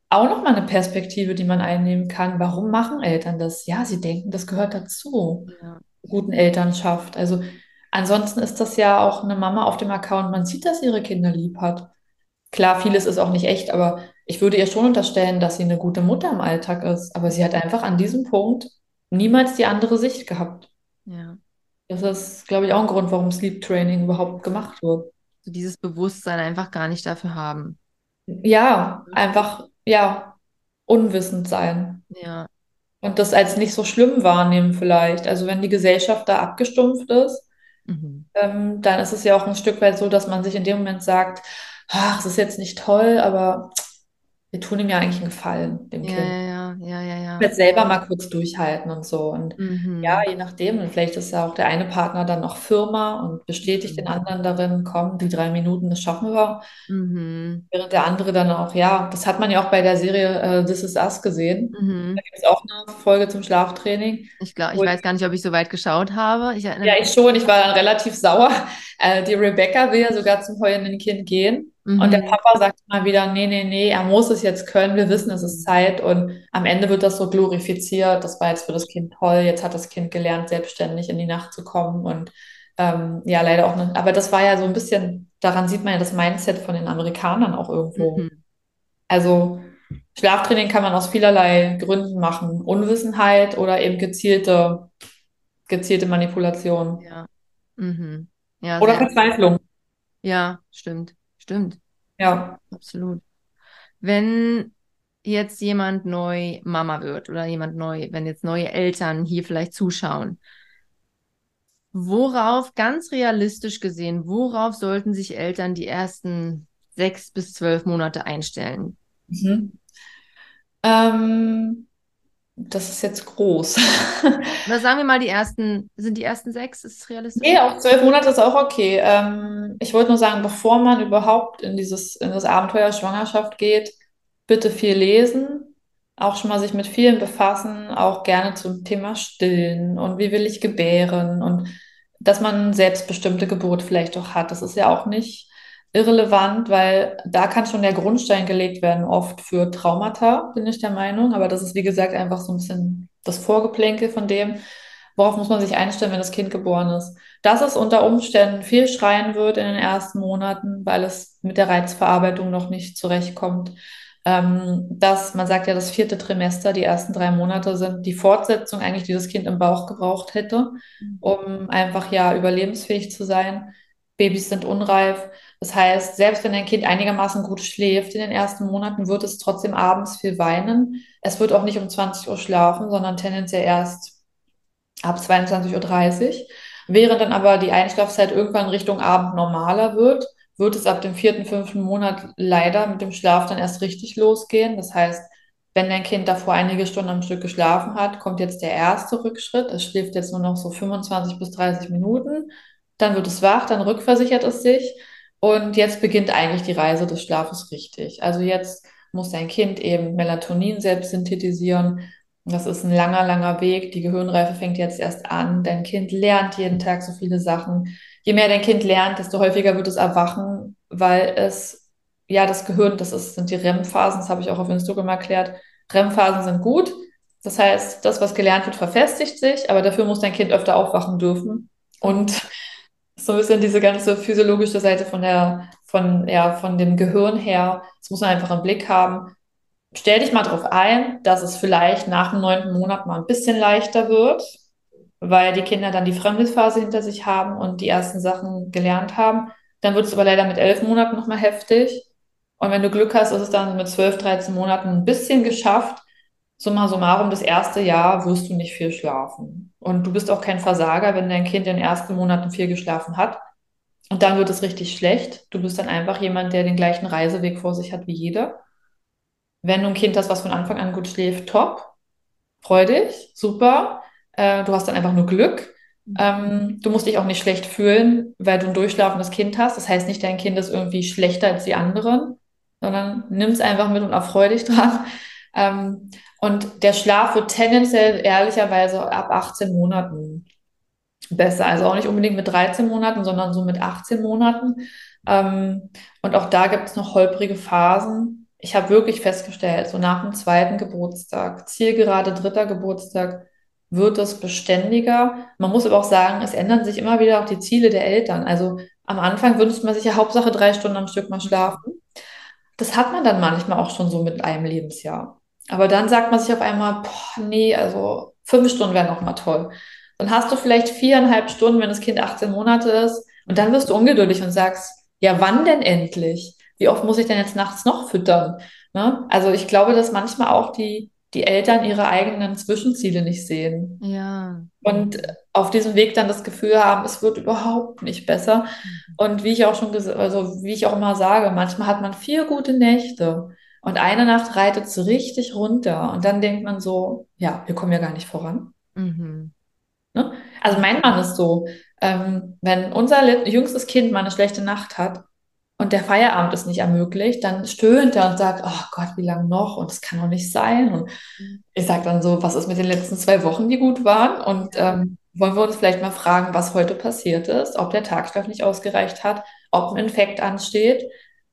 auch nochmal eine Perspektive, die man einnehmen kann. Warum machen Eltern das? Ja, sie denken, das gehört dazu. Ja. Guten Elternschaft. Also ansonsten ist das ja auch eine Mama auf dem Account. Man sieht, dass sie ihre Kinder lieb hat. Klar, vieles ist auch nicht echt, aber ich würde ihr schon unterstellen, dass sie eine gute Mutter im Alltag ist. Aber sie hat einfach an diesem Punkt niemals die andere Sicht gehabt. Ja. Das ist, glaube ich, auch ein Grund, warum Sleep Training überhaupt gemacht wird. So dieses Bewusstsein einfach gar nicht dafür haben. Ja, einfach, ja, unwissend sein. Ja. Und das als nicht so schlimm wahrnehmen vielleicht. Also wenn die Gesellschaft da abgestumpft ist, Mhm. ähm, dann ist es ja auch ein Stück weit so, dass man sich in dem Moment sagt, ach, es ist jetzt nicht toll, aber wir tun ihm ja eigentlich einen Gefallen, dem Ja, Kind. ja, ja, ja, ja, Jetzt selber mal kurz durchhalten und so. Und ja. ja, Mhm. je nachdem. Und vielleicht ist ja auch der eine Partner dann noch Firma und bestätigt den Mhm. anderen darin, komm, die drei Minuten, das schaffen wir. Mhm. Während der andere dann auch, ja, das hat man ja auch bei der Serie äh, This Is Us gesehen. Da Mhm. gibt es auch eine Folge zum Schlaftraining. Ich glaube, ich weiß gar nicht, ob ich so weit geschaut habe. Ich Ja, ich schon. Ich war dann relativ sauer. Äh, die Rebecca will ja sogar zum heulenden Kind gehen. Und der Mhm. Papa sagt mal wieder, nee, nee, nee, er muss es jetzt können. Wir wissen, es ist Zeit. Und am Ende wird das so glorifiziert. Das war jetzt für das Kind toll. Jetzt hat das Kind gelernt, selbstständig in die Nacht zu kommen. Und ähm, ja, leider auch nicht. Aber das war ja so ein bisschen, daran sieht man ja das Mindset von den Amerikanern auch irgendwo. Mhm. Also Schlaftraining kann man aus vielerlei Gründen machen. Unwissenheit oder eben gezielte, gezielte Manipulation. Ja. Mhm. Ja, Oder. Verzweiflung. Ja, stimmt. Stimmt. Ja. Absolut. Wenn jetzt jemand neu Mama wird oder jemand neu, wenn jetzt neue Eltern hier vielleicht zuschauen, worauf, ganz realistisch gesehen, worauf sollten sich Eltern die ersten sechs bis zwölf Monate einstellen? Mhm. Ähm, das ist jetzt groß. Oder sagen wir mal, die ersten, sind die ersten sechs, ist es realistisch? Nee, auch zwölf Monate ist auch okay. Ähm, ich wollte nur sagen, bevor man überhaupt in dieses, in das Abenteuer Schwangerschaft geht, bitte viel lesen, auch schon mal sich mit vielen befassen, auch gerne zum Thema Stillen und wie will ich gebären und dass man selbstbestimmte Geburt vielleicht auch hat. Das ist ja auch nicht irrelevant, weil da kann schon der Grundstein gelegt werden, oft für Traumata, bin ich der Meinung. Aber das ist, wie gesagt, einfach so ein bisschen das Vorgeplänkel von dem, worauf muss man sich einstellen, wenn das Kind geboren ist. Dass es unter Umständen viel schreien wird in den ersten Monaten, weil es mit der Reizverarbeitung noch nicht zurechtkommt. Ähm, dass man sagt ja, das vierte Trimester, die ersten drei Monate sind die Fortsetzung eigentlich, die das Kind im Bauch gebraucht hätte, um einfach ja überlebensfähig zu sein. Babys sind unreif. Das heißt, selbst wenn ein Kind einigermaßen gut schläft in den ersten Monaten, wird es trotzdem abends viel weinen. Es wird auch nicht um 20 Uhr schlafen, sondern tendenziell erst ab 22.30 Uhr. Während dann aber die Einschlafzeit irgendwann Richtung Abend normaler wird, wird es ab dem vierten, fünften Monat leider mit dem Schlaf dann erst richtig losgehen. Das heißt, wenn dein Kind davor einige Stunden am Stück geschlafen hat, kommt jetzt der erste Rückschritt. Es schläft jetzt nur noch so 25 bis 30 Minuten. Dann wird es wach, dann rückversichert es sich. Und jetzt beginnt eigentlich die Reise des Schlafes richtig. Also jetzt muss dein Kind eben Melatonin selbst synthetisieren. Das ist ein langer, langer Weg. Die Gehirnreife fängt jetzt erst an. Dein Kind lernt jeden Tag so viele Sachen. Je mehr dein Kind lernt, desto häufiger wird es erwachen, weil es, ja, das Gehirn, das ist, sind die REM-Phasen, das habe ich auch auf Instagram erklärt. REM-Phasen sind gut. Das heißt, das, was gelernt wird, verfestigt sich, aber dafür muss dein Kind öfter aufwachen dürfen. Und so ein bisschen diese ganze physiologische Seite von der, von, ja, von dem Gehirn her, das muss man einfach im Blick haben. Stell dich mal darauf ein, dass es vielleicht nach dem neunten Monat mal ein bisschen leichter wird, weil die Kinder dann die Fremdesphase hinter sich haben und die ersten Sachen gelernt haben. Dann wird es aber leider mit elf Monaten nochmal heftig. Und wenn du Glück hast, ist es dann mit zwölf, dreizehn Monaten ein bisschen geschafft. Summa summarum, das erste Jahr wirst du nicht viel schlafen. Und du bist auch kein Versager, wenn dein Kind in den ersten Monaten viel geschlafen hat. Und dann wird es richtig schlecht. Du bist dann einfach jemand, der den gleichen Reiseweg vor sich hat wie jeder. Wenn du ein Kind hast, was von Anfang an gut schläft, top. Freu dich, super. Äh, du hast dann einfach nur Glück. Ähm, du musst dich auch nicht schlecht fühlen, weil du ein durchschlafendes Kind hast. Das heißt nicht, dein Kind ist irgendwie schlechter als die anderen, sondern nimm es einfach mit und erfreu dich dran. Ähm, und der Schlaf wird tendenziell ehrlicherweise ab 18 Monaten besser. Also auch nicht unbedingt mit 13 Monaten, sondern so mit 18 Monaten. Ähm, und auch da gibt es noch holprige Phasen. Ich habe wirklich festgestellt, so nach dem zweiten Geburtstag, zielgerade dritter Geburtstag, wird es beständiger. Man muss aber auch sagen, es ändern sich immer wieder auch die Ziele der Eltern. Also am Anfang wünscht man sich ja Hauptsache drei Stunden am Stück mal schlafen. Das hat man dann manchmal auch schon so mit einem Lebensjahr. Aber dann sagt man sich auf einmal, boah, nee, also fünf Stunden wäre noch mal toll. Dann hast du vielleicht viereinhalb Stunden, wenn das Kind 18 Monate ist. Und dann wirst du ungeduldig und sagst, ja, wann denn endlich? Wie oft muss ich denn jetzt nachts noch füttern? Ne? Also ich glaube, dass manchmal auch die, die Eltern ihre eigenen Zwischenziele nicht sehen. Ja. Und auf diesem Weg dann das Gefühl haben, es wird überhaupt nicht besser. Mhm. Und wie ich auch schon gesagt, also wie ich auch immer sage, manchmal hat man vier gute Nächte und eine Nacht reitet so richtig runter. Und dann denkt man so, ja, wir kommen ja gar nicht voran. Mhm. Ne? Also mein Mann ist so, ähm, wenn unser jüngstes Kind mal eine schlechte Nacht hat und der Feierabend ist nicht ermöglicht, dann stöhnt er und sagt, oh Gott, wie lange noch? Und das kann doch nicht sein. Und ich sage dann so, was ist mit den letzten zwei Wochen, die gut waren? Und ähm, wollen wir uns vielleicht mal fragen, was heute passiert ist, ob der Tagschlaf nicht ausgereicht hat, ob ein Infekt ansteht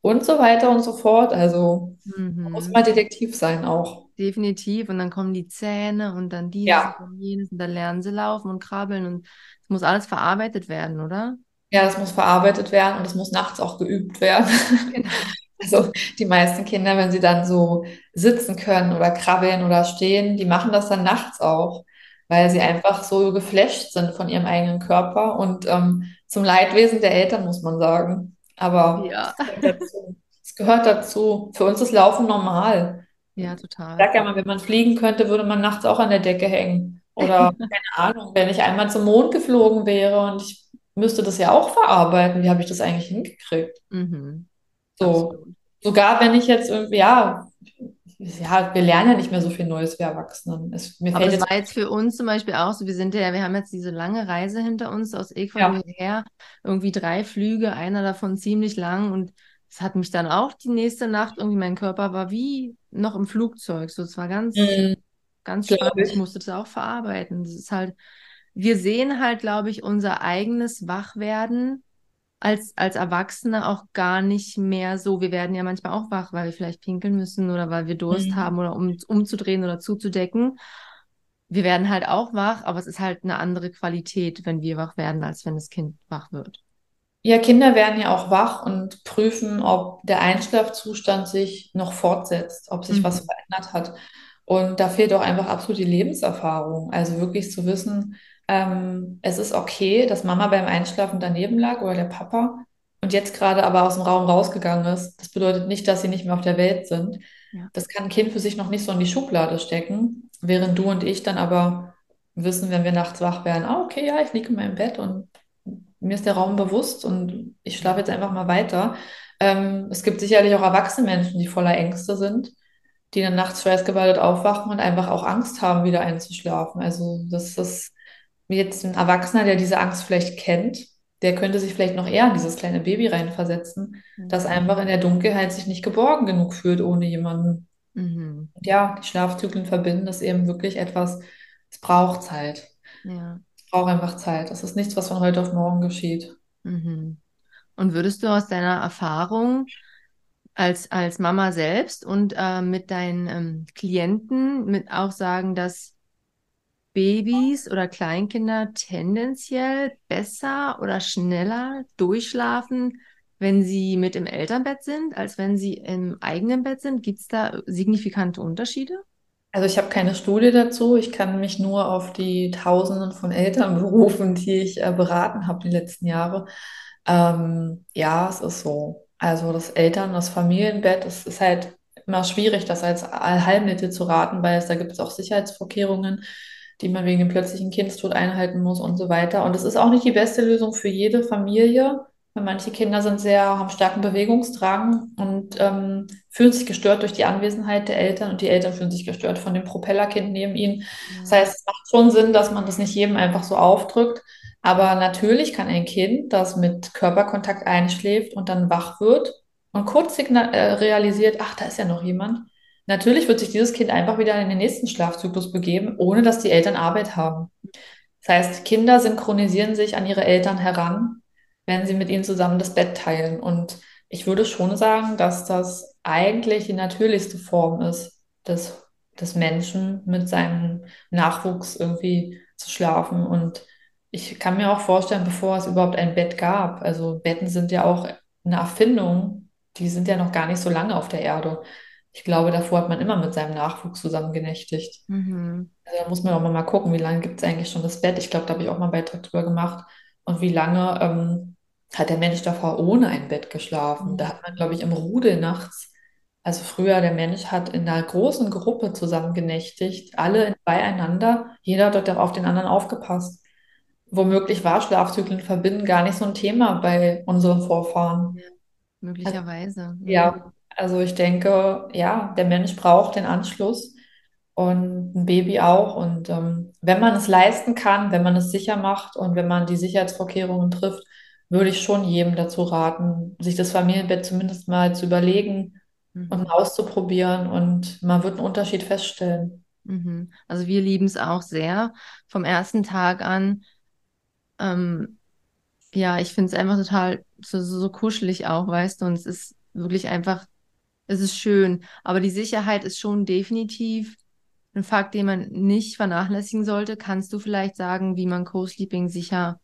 und so weiter und so fort. Also man muss Mhm. mal Detektiv sein auch. Definitiv. Und dann kommen die Zähne und dann dieses und Ja, dann jenes und dann lernen sie laufen und krabbeln und es muss alles verarbeitet werden, oder? ja, das muss verarbeitet werden und es muss nachts auch geübt werden. Genau. Also die meisten Kinder, wenn sie dann so sitzen können oder krabbeln oder stehen, die machen das dann nachts auch, weil sie einfach so geflasht sind von ihrem eigenen Körper und ähm, zum Leidwesen der Eltern, muss man sagen. Aber Ja. es gehört dazu. Für uns ist Laufen normal. Ja, Ich total. sag ja mal, wenn man fliegen könnte, würde man nachts auch an der Decke hängen. Oder keine Ahnung, wenn ich einmal zum Mond geflogen wäre und ich müsste das ja auch verarbeiten, wie habe ich das eigentlich hingekriegt? Mhm. So, Absolut. sogar wenn ich jetzt irgendwie, ja, ja, wir lernen ja nicht mehr so viel Neues, wir Erwachsenen. Es, mir Aber fällt das jetzt, war jetzt für uns zum Beispiel auch so, wir sind ja, wir haben jetzt diese lange Reise hinter uns aus Ecuador ja, her, irgendwie drei Flüge, einer davon ziemlich lang und es hat mich dann auch die nächste Nacht irgendwie, mein Körper war wie noch im Flugzeug, so es war ganz, mm, ganz spannend, ich ich. musste das auch verarbeiten. Das ist halt, wir sehen halt, glaube ich, unser eigenes Wachwerden als, als Erwachsene auch gar nicht mehr so. Wir werden ja manchmal auch wach, weil wir vielleicht pinkeln müssen oder weil wir Durst Mm. haben oder um umzudrehen oder zuzudecken. Wir werden halt auch wach, aber es ist halt eine andere Qualität, wenn wir wach werden, als wenn das Kind wach wird. Ja, Kinder werden ja auch wach und prüfen, ob der Einschlafzustand sich noch fortsetzt, ob sich was Mhm. verändert hat. Und da fehlt auch einfach absolut die Lebenserfahrung. Also wirklich zu wissen, ähm, es ist okay, dass Mama beim Einschlafen daneben lag oder der Papa und jetzt gerade aber aus dem Raum rausgegangen ist. Das bedeutet nicht, dass sie nicht mehr auf der Welt sind. Ja. Das kann ein Kind für sich noch nicht so in die Schublade stecken, während du und ich dann aber wissen, wenn wir nachts wach werden, ah, okay, ja, ich liege in meinem Bett und mir ist der Raum bewusst und ich schlafe jetzt einfach mal weiter. Ähm, es gibt sicherlich auch erwachsene Menschen, die voller Ängste sind, die dann nachts schweißgebadet aufwachen und einfach auch Angst haben, wieder einzuschlafen. Also das ist jetzt ein Erwachsener, der diese Angst vielleicht kennt, der könnte sich vielleicht noch eher in dieses kleine Baby reinversetzen, das einfach in der Dunkelheit sich nicht geborgen genug fühlt ohne jemanden. Mhm. Ja, die Schlafzyklen verbinden ist eben wirklich etwas, es braucht Zeit. Ja. Es braucht einfach Zeit. Das ist nichts, was von heute auf morgen geschieht. Mhm. Und würdest du aus deiner Erfahrung als, als Mama selbst und äh, mit deinen ähm, Klienten mit auch sagen, dass Babys oder Kleinkinder tendenziell besser oder schneller durchschlafen, wenn sie mit im Elternbett sind, als wenn sie im eigenen Bett sind? Gibt es da signifikante Unterschiede? Also ich habe keine Studie dazu. Ich kann mich nur auf die Tausenden von Eltern berufen, die ich äh, beraten habe die letzten Jahre. Ähm, ja, es ist so. Also das Eltern, das Familienbett, es ist halt immer schwierig, das als Allheilmittel zu raten, weil es, da gibt es auch Sicherheitsvorkehrungen, die man wegen dem plötzlichen Kindstod einhalten muss und so weiter. Und es ist auch nicht die beste Lösung für jede Familie, weil manche Kinder sind sehr, haben starken Bewegungsdrang und ähm, fühlen sich gestört durch die Anwesenheit der Eltern und die Eltern fühlen sich gestört von dem Propellerkind neben ihnen. Das heißt, es macht schon Sinn, dass man das nicht jedem einfach so aufdrückt. Aber natürlich kann ein Kind, das mit Körperkontakt einschläft und dann wach wird und kurz äh, realisiert, ach, da ist ja noch jemand. Natürlich wird sich dieses Kind einfach wieder in den nächsten Schlafzyklus begeben, ohne dass die Eltern Arbeit haben. Das heißt, Kinder synchronisieren sich an ihre Eltern heran, wenn sie mit ihnen zusammen das Bett teilen. Und ich würde schon sagen, dass das eigentlich die natürlichste Form ist, des, des Menschen mit seinem Nachwuchs irgendwie zu schlafen. Und ich kann mir auch vorstellen, bevor es überhaupt ein Bett gab, also Betten sind ja auch eine Erfindung, die sind ja noch gar nicht so lange auf der Erde. Ich glaube, davor hat man immer mit seinem Nachwuchs zusammen genächtigt. Mhm. Also da muss man auch mal gucken, wie lange gibt es eigentlich schon das Bett. Ich glaube, da habe ich auch mal einen Beitrag drüber gemacht. Und wie lange ähm, hat der Mensch davor ohne ein Bett geschlafen? Da hat man, glaube ich, im Rudel nachts, also früher, der Mensch hat in einer großen Gruppe zusammen genächtigt, alle beieinander. Jeder hat dort auf den anderen aufgepasst. Womöglich war Schlafzyklen verbinden gar nicht so ein Thema bei unseren Vorfahren. Ja, möglicherweise. Ja, also ich denke, ja, der Mensch braucht den Anschluss und ein Baby auch. Und ähm, wenn man es leisten kann, wenn man es sicher macht und wenn man die Sicherheitsvorkehrungen trifft, würde ich schon jedem dazu raten, sich das Familienbett zumindest mal zu überlegen und Mhm. auszuprobieren und man wird einen Unterschied feststellen. Mhm. Also wir lieben es auch sehr vom ersten Tag an. Ähm, ja, ich finde es einfach total so, so, so kuschelig auch, weißt du, und es ist wirklich einfach, es ist schön. Aber die Sicherheit ist schon definitiv ein Fakt, den man nicht vernachlässigen sollte. Kannst du vielleicht sagen, wie man Co-Sleeping sicher,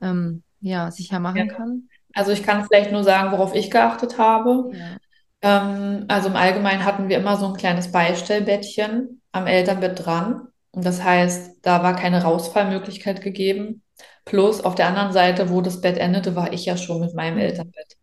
ähm, ja, sicher Ja. machen kann? Also ich kann vielleicht nur sagen, worauf ich geachtet habe. Ja. Ähm, also im Allgemeinen hatten wir immer so ein kleines Beistellbettchen am Elternbett dran. Und das heißt, da war keine Rausfallmöglichkeit gegeben. Plus auf der anderen Seite, wo das Bett endete, war ich ja schon mit meinem Mhm. Elternbett.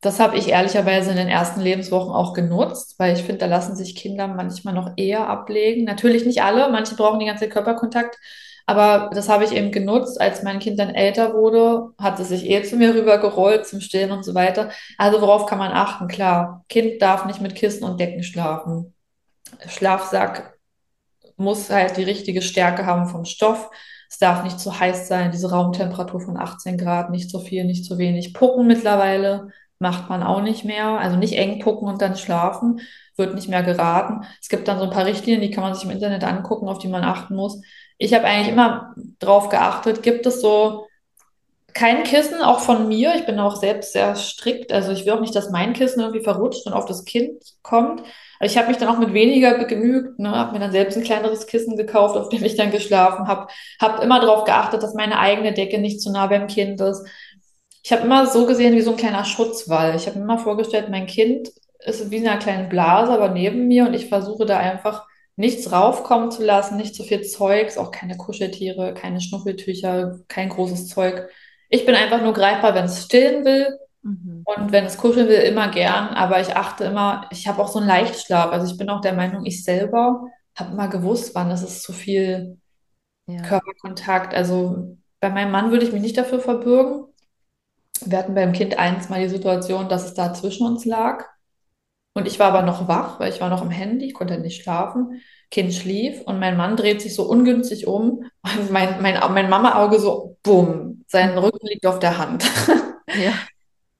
Das habe ich ehrlicherweise in den ersten Lebenswochen auch genutzt, weil ich finde, da lassen sich Kinder manchmal noch eher ablegen. Natürlich nicht alle, manche brauchen die ganze Körperkontakt, aber das habe ich eben genutzt. Als mein Kind dann älter wurde, hat es sich eh zu mir rübergerollt zum Stillen und so weiter. Also worauf kann man achten? Klar, Kind darf nicht mit Kissen und Decken schlafen. Schlafsack muss halt die richtige Stärke haben vom Stoff. Es darf nicht zu heiß sein, diese Raumtemperatur von 18 Grad, nicht zu viel, nicht zu wenig. Pucken mittlerweile macht man auch nicht mehr. Also nicht eng pucken und dann schlafen, wird nicht mehr geraten. Es gibt dann so ein paar Richtlinien, die kann man sich im Internet angucken, auf die man achten muss. Ich habe eigentlich immer drauf geachtet, gibt es so kein Kissen, auch von mir. Ich bin auch selbst sehr strikt. Also ich will auch nicht, dass mein Kissen irgendwie verrutscht und auf das Kind kommt. Aber ich habe mich dann auch mit weniger begnügt, ne? Habe mir dann selbst ein kleineres Kissen gekauft, auf dem ich dann geschlafen habe. Habe immer darauf geachtet, dass meine eigene Decke nicht zu nah beim Kind ist. Ich habe immer so gesehen wie so ein kleiner Schutzwall. Ich habe mir immer vorgestellt, mein Kind ist wie in einer kleinen Blase, aber neben mir und ich versuche da einfach nichts raufkommen zu lassen, nicht so viel Zeugs, auch keine Kuscheltiere, keine Schnuffeltücher, kein großes Zeug. Ich bin einfach nur greifbar, wenn es stillen will Mhm. und wenn es kuscheln will, immer gern. Aber ich achte immer, ich habe auch so einen Leichtschlaf. Also ich bin auch der Meinung, ich selber habe immer gewusst, wann es ist zu viel Ja. Körperkontakt. Also bei meinem Mann würde ich mich nicht dafür verbürgen. Wir hatten beim Kind eins mal die Situation, dass es da zwischen uns lag. Und ich war aber noch wach, weil ich war noch im Handy, ich konnte nicht schlafen. Kind schlief und mein Mann dreht sich so ungünstig um und mein, mein, mein Mama-Auge so, bumm, sein Rücken liegt auf der Hand. Ja.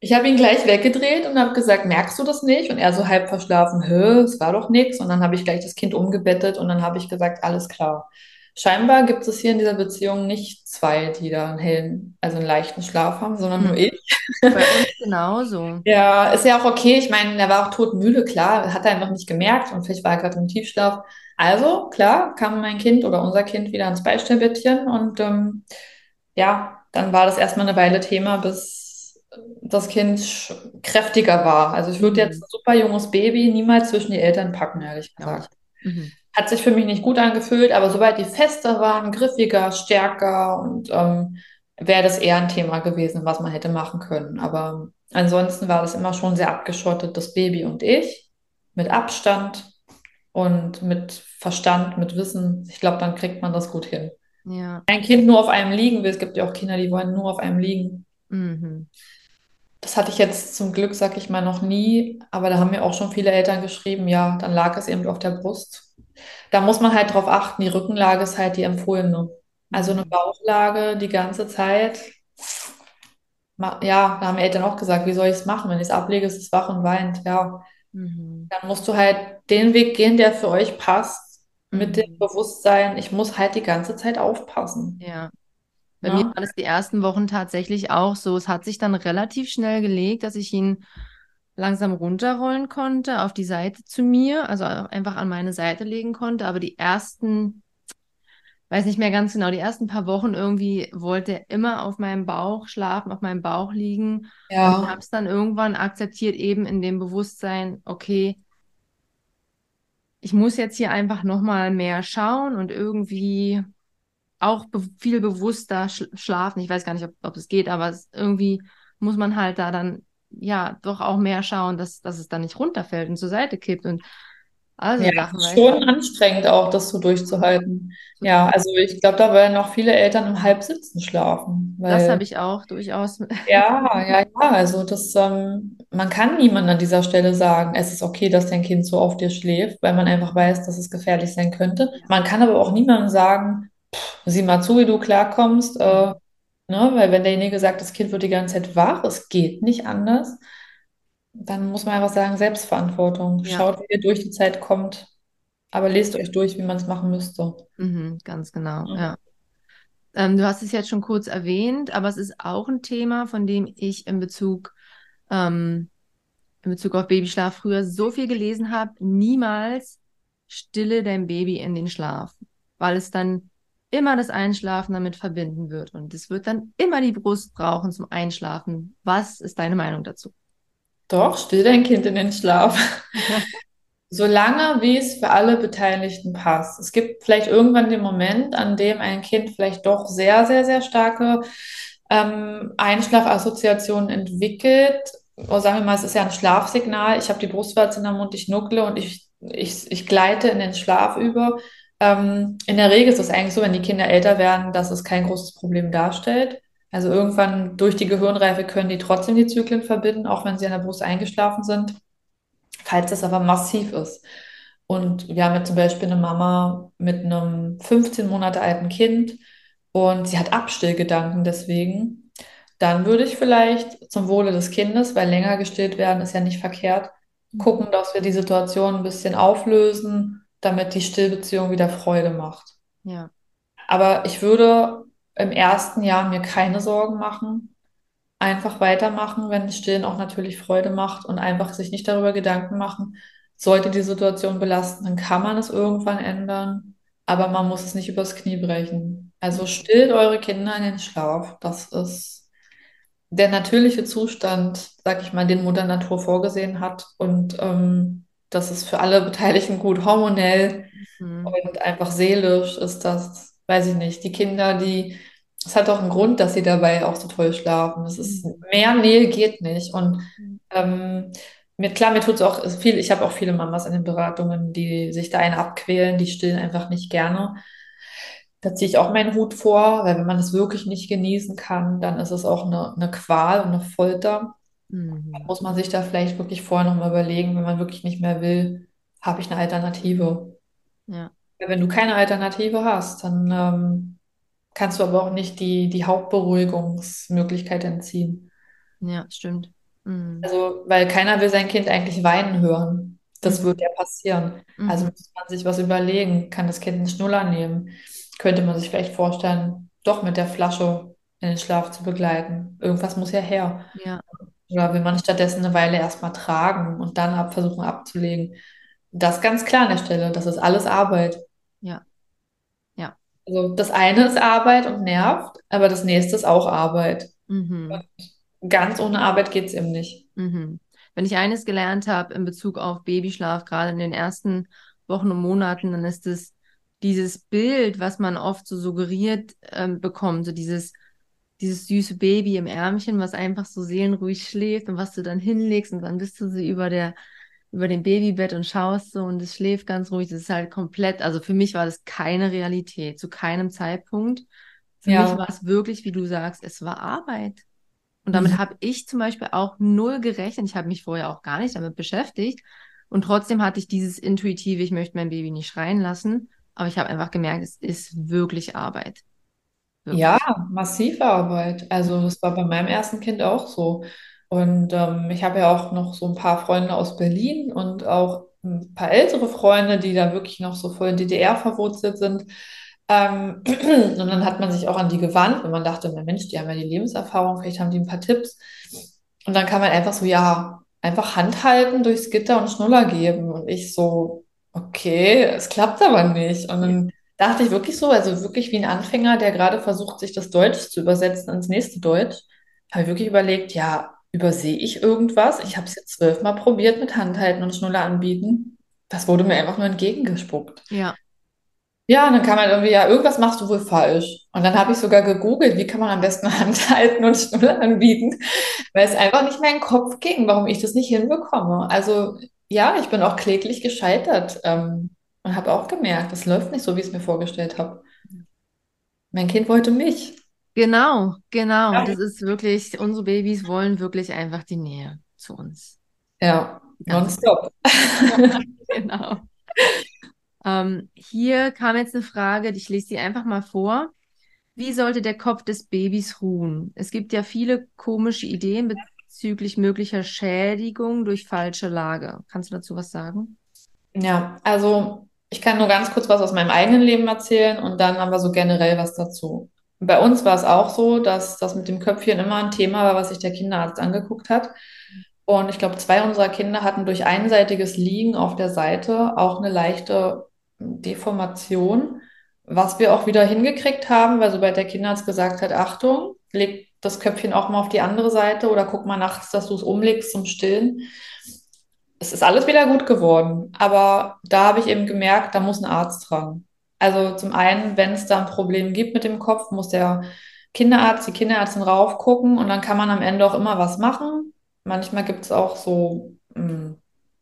Ich habe ihn gleich weggedreht und habe gesagt, merkst du das nicht? Und er so halb verschlafen, hä, es war doch nichts. Und dann habe ich gleich das Kind umgebettet und dann habe ich gesagt, alles klar. Scheinbar gibt es hier in dieser Beziehung nicht zwei, die da einen hellen, also einen leichten Schlaf haben, sondern nur Mhm. ich. Bei uns genauso. Ja, ist ja auch okay. Ich meine, er war auch todmüde, klar, hat er einfach nicht gemerkt und vielleicht war er gerade im Tiefschlaf. Also, klar, kam mein Kind oder unser Kind wieder ins Beistellbettchen und ähm, ja, dann war das erstmal eine Weile Thema, bis das Kind kräftiger war. Also ich würde jetzt Mhm. ein super junges Baby niemals zwischen die Eltern packen, ehrlich gesagt. Mhm. Hat sich für mich nicht gut angefühlt, aber sobald die fester waren, griffiger, stärker und ähm, wäre das eher ein Thema gewesen, was man hätte machen können. Aber ansonsten war das immer schon sehr abgeschottet, das Baby und ich, mit Abstand und mit Verstand, mit Wissen. Ich glaube, dann kriegt man das gut hin. Ja. Ein Kind nur auf einem liegen will, es gibt ja auch Kinder, die wollen nur auf einem liegen. Mhm. Das hatte ich jetzt zum Glück, sag ich mal, noch nie, aber da haben mir auch schon viele Eltern geschrieben, ja, dann lag es eben auf der Brust. Da muss man halt drauf achten, die Rückenlage ist halt die empfohlene. Also eine Mhm. Bauchlage die ganze Zeit. Ja, da haben Eltern auch gesagt, wie soll ich es machen? Wenn ich es ablege, ist es wach und weint. Ja, Mhm. dann musst du halt den Weg gehen, der für euch passt. mit dem Mhm. Bewusstsein, ich muss halt die ganze Zeit aufpassen. Ja. Bei mir Ne? war das die ersten Wochen tatsächlich auch so. Es hat sich dann relativ schnell gelegt, dass ich ihn langsam runterrollen konnte auf die Seite zu mir, also einfach an meine Seite legen konnte. Aber die ersten, weiß nicht mehr ganz genau, die ersten paar Wochen irgendwie wollte er immer auf meinem Bauch schlafen, auf meinem Bauch liegen. Und ich Ja, habe es dann irgendwann akzeptiert, eben in dem Bewusstsein, okay, ich muss jetzt hier einfach nochmal mehr schauen und irgendwie auch be viel bewusster sch schlafen. Ich weiß gar nicht, ob, ob es geht, aber es, irgendwie muss man halt da dann ja doch auch mehr schauen, dass, dass es dann nicht runterfällt und zur Seite kippt und all ja, Sachen, schon anstrengend auch, das so durchzuhalten. Ja, Total. also ich glaube, da werden auch viele Eltern im Halbsitzen schlafen, Das habe ich auch durchaus. Ja, ja, ja, also das, ähm, man kann niemandem an dieser Stelle sagen, es ist okay, dass dein Kind so auf dir schläft, weil man einfach weiß, dass es gefährlich sein könnte. Man kann aber auch niemandem sagen, sieh mal zu, wie du klarkommst, äh. Ne? Weil wenn derjenige sagt, das Kind wird die ganze Zeit wach, es geht nicht anders, dann muss man einfach sagen, Selbstverantwortung. Ja, Schaut, wie ihr durch die Zeit kommt, aber lest euch durch, wie man es machen müsste. mhm, ganz genau, Ja. ja. Ähm, du hast es jetzt schon kurz erwähnt, aber es ist auch ein Thema, von dem ich in Bezug, ähm, in Bezug auf Babyschlaf früher so viel gelesen habe. Niemals stille dein Baby in den Schlaf, weil es dann immer das Einschlafen damit verbinden wird und es wird dann immer die Brust brauchen zum Einschlafen. Was ist deine Meinung dazu? Doch, still dein Kind in den Schlaf. Solange wie es für alle Beteiligten passt. Es gibt vielleicht irgendwann den Moment, an dem ein Kind vielleicht doch sehr, sehr, sehr starke ähm, Einschlafassoziationen entwickelt. Oder sagen wir mal, es ist ja ein Schlafsignal. Ich habe die Brustwarze in der Mund, ich nuckle und ich, ich, ich gleite in den Schlaf über. Ähm, in der Regel ist es eigentlich so, wenn die Kinder älter werden, dass es kein großes Problem darstellt. Also irgendwann durch die Gehirnreife können die trotzdem die Zyklen verbinden, auch wenn sie an der Brust eingeschlafen sind. Falls das aber massiv ist. Und wir haben jetzt zum Beispiel eine Mama mit einem 15 Monate alten Kind und sie hat Abstillgedanken deswegen. Dann würde ich vielleicht zum Wohle des Kindes, weil länger gestillt werden ist ja nicht verkehrt, Mhm. gucken, dass wir die Situation ein bisschen auflösen, damit die Stillbeziehung wieder Freude macht. Ja. Aber ich würde im ersten Jahr mir keine Sorgen machen, einfach weitermachen, wenn Stillen auch natürlich Freude macht und einfach sich nicht darüber Gedanken machen, sollte die Situation belasten, dann kann man es irgendwann ändern, aber man muss es nicht übers Knie brechen. Also stillt eure Kinder in den Schlaf. Das ist der natürliche Zustand, sag ich mal, den Mutter Natur vorgesehen hat und ähm, das ist für alle Beteiligten gut hormonell Mhm. und einfach seelisch ist das, weiß ich nicht, die Kinder, die, es hat auch einen Grund, dass sie dabei auch so toll schlafen. Es ist, Mhm. mehr Nähe geht nicht. Und ähm, mir, klar, mir tut es auch viel, ich habe auch viele Mamas in den Beratungen, die sich da einen abquälen, die stillen einfach nicht gerne. Da ziehe ich auch meinen Hut vor, weil wenn man es wirklich nicht genießen kann, dann ist es auch eine, eine Qual und eine Folter. Mhm. muss man sich da vielleicht wirklich vorher nochmal überlegen, wenn man wirklich nicht mehr will, habe ich eine Alternative? Ja, Wenn du keine Alternative hast, dann ähm, kannst du aber auch nicht die, die Hauptberuhigungsmöglichkeit entziehen. ja, stimmt. Mhm. Also, weil keiner will sein Kind eigentlich weinen hören. Das wird Mhm. ja passieren. Also Mhm. muss man sich was überlegen. Kann das Kind einen Schnuller nehmen? Könnte man sich vielleicht vorstellen, doch mit der Flasche in den Schlaf zu begleiten. Irgendwas muss ja her. Ja, Oder will man stattdessen eine Weile erstmal tragen und dann ab, versuchen abzulegen? Das ganz klar an der Stelle. Das ist alles Arbeit. ja, ja. Also das eine ist Arbeit und nervt, aber das nächste ist auch Arbeit. Mhm. Ganz ohne Arbeit geht es eben nicht. Mhm. Wenn ich eines gelernt habe in Bezug auf Babyschlaf, gerade in den ersten Wochen und Monaten, dann ist es dieses Bild, was man oft so suggeriert ähm, bekommt, so dieses, dieses süße Baby im Ärmchen, was einfach so seelenruhig schläft und was du dann hinlegst und dann bist du so über der, über dem Babybett und schaust so und es schläft ganz ruhig. Das ist halt komplett, also für mich war das keine Realität, zu keinem Zeitpunkt. Für mich Ja. war es wirklich, wie du sagst, es war Arbeit. Und damit Mhm. habe ich zum Beispiel auch null gerechnet. Ich habe mich vorher auch gar nicht damit beschäftigt. Und trotzdem hatte ich dieses intuitive, ich möchte mein Baby nicht schreien lassen. Aber ich habe einfach gemerkt, es ist wirklich Arbeit. Ja, Wirklich. massive Arbeit. Also das war bei meinem ersten Kind auch so. Und ähm, ich habe ja auch noch so ein paar Freunde aus Berlin und auch ein paar ältere Freunde, die da wirklich noch so voll in DDR verwurzelt sind. Ähm, und dann hat man sich auch an die gewandt, wenn man dachte, na Mensch, die haben ja die Lebenserfahrung, vielleicht haben die ein paar Tipps. Und dann kann man einfach so, ja, einfach Hand halten durchs Gitter und Schnuller geben. Und ich so, okay, es klappt aber nicht. Und dann dachte ich wirklich so, also wirklich wie ein Anfänger, der gerade versucht, sich das Deutsch zu übersetzen ins nächste Deutsch, habe ich wirklich überlegt, ja, übersehe ich irgendwas? Ich habe es jetzt zwölfmal probiert mit Handhalten und Schnuller anbieten. Das wurde mir einfach nur entgegengespuckt. Ja. Ja, und dann kam halt irgendwie, ja, irgendwas machst du wohl falsch. Und dann habe ich sogar gegoogelt, wie kann man am besten Handhalten und Schnuller anbieten, weil es einfach nicht mehr in den Kopf ging, warum ich das nicht hinbekomme. Also ja, ich bin auch kläglich gescheitert ähm, und habe auch gemerkt, es läuft nicht so, wie ich es mir vorgestellt habe. Mein Kind wollte mich. Genau, genau. Ja, Das ist wirklich, unsere Babys wollen wirklich einfach die Nähe zu uns. ja nonstop. Genau. Ähm, hier kam jetzt eine Frage, ich lese die einfach mal vor. Wie sollte der Kopf des Babys ruhen? Es gibt ja viele komische Ideen bezüglich möglicher Schädigung durch falsche Lage. Kannst du dazu was sagen? Ja, also ich kann nur ganz kurz was aus meinem eigenen Leben erzählen und dann aber so generell was dazu. Bei uns war es auch so, dass das mit dem Köpfchen immer ein Thema war, was sich der Kinderarzt angeguckt hat. Und ich glaube, zwei unserer Kinder hatten durch einseitiges Liegen auf der Seite auch eine leichte Deformation, was wir auch wieder hingekriegt haben, weil sobald der Kinderarzt gesagt hat, Achtung, leg das Köpfchen auch mal auf die andere Seite oder guck mal nachts, dass du es umlegst zum Stillen. Es ist alles wieder gut geworden, aber da habe ich eben gemerkt, da muss ein Arzt dran. Also zum einen, wenn es da ein Problem gibt mit dem Kopf, muss der Kinderarzt, die Kinderärztin raufgucken und dann kann man am Ende auch immer was machen. Manchmal gibt es auch so, mh,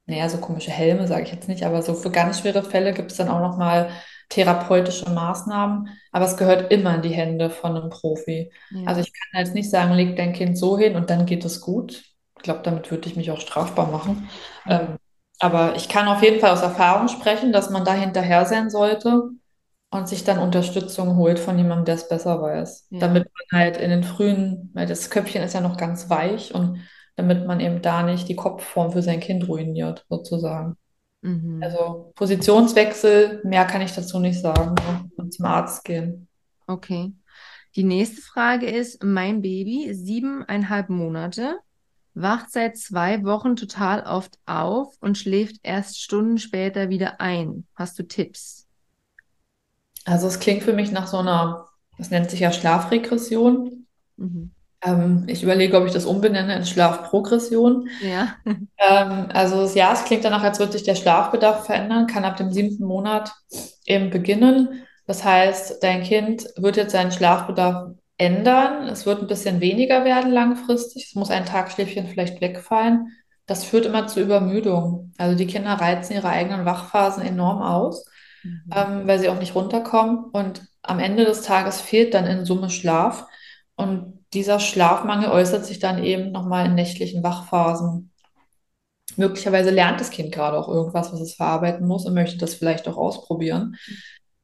naja, so komische Helme, sage ich jetzt nicht, aber so für ganz schwere Fälle gibt es dann auch nochmal therapeutische Maßnahmen. Aber es gehört immer in die Hände von einem Profi. Also Ja. ich kann jetzt nicht sagen, leg dein Kind so hin und dann geht es gut. Ich glaube, damit würde ich mich auch strafbar machen. Ähm, aber ich kann auf jeden Fall aus Erfahrung sprechen, dass man da hinterher sein sollte und sich dann Unterstützung holt von jemandem, der es besser weiß. Ja. Damit man halt in den frühen, weil das Köpfchen ist ja noch ganz weich und damit man eben da nicht die Kopfform für sein Kind ruiniert, sozusagen. Mhm. Also Positionswechsel, mehr kann ich dazu nicht sagen. ne? Und zum Arzt gehen. Okay. Die nächste Frage ist, mein Baby, siebeneinhalb Monate, wacht seit zwei Wochen total oft auf und schläft erst Stunden später wieder ein. Hast du Tipps? Also es klingt für mich nach so einer, das nennt sich ja Schlafregression. Mhm. Ähm, ich überlege, ob ich das umbenenne in Schlafprogression. Ja. Ähm, also ja, es klingt danach, als würde sich der Schlafbedarf verändern, kann ab dem siebten Monat eben beginnen. Das heißt, dein Kind wird jetzt seinen Schlafbedarf ändern. Es wird ein bisschen weniger werden langfristig. Es muss ein Tagschläfchen vielleicht wegfallen. Das führt immer zu Übermüdung. Also die Kinder reizen ihre eigenen Wachphasen enorm aus, Mhm. ähm, weil sie auch nicht runterkommen. Und am Ende des Tages fehlt dann in Summe Schlaf. Und dieser Schlafmangel äußert sich dann eben nochmal in nächtlichen Wachphasen. Möglicherweise lernt das Kind gerade auch irgendwas, was es verarbeiten muss und möchte das vielleicht auch ausprobieren.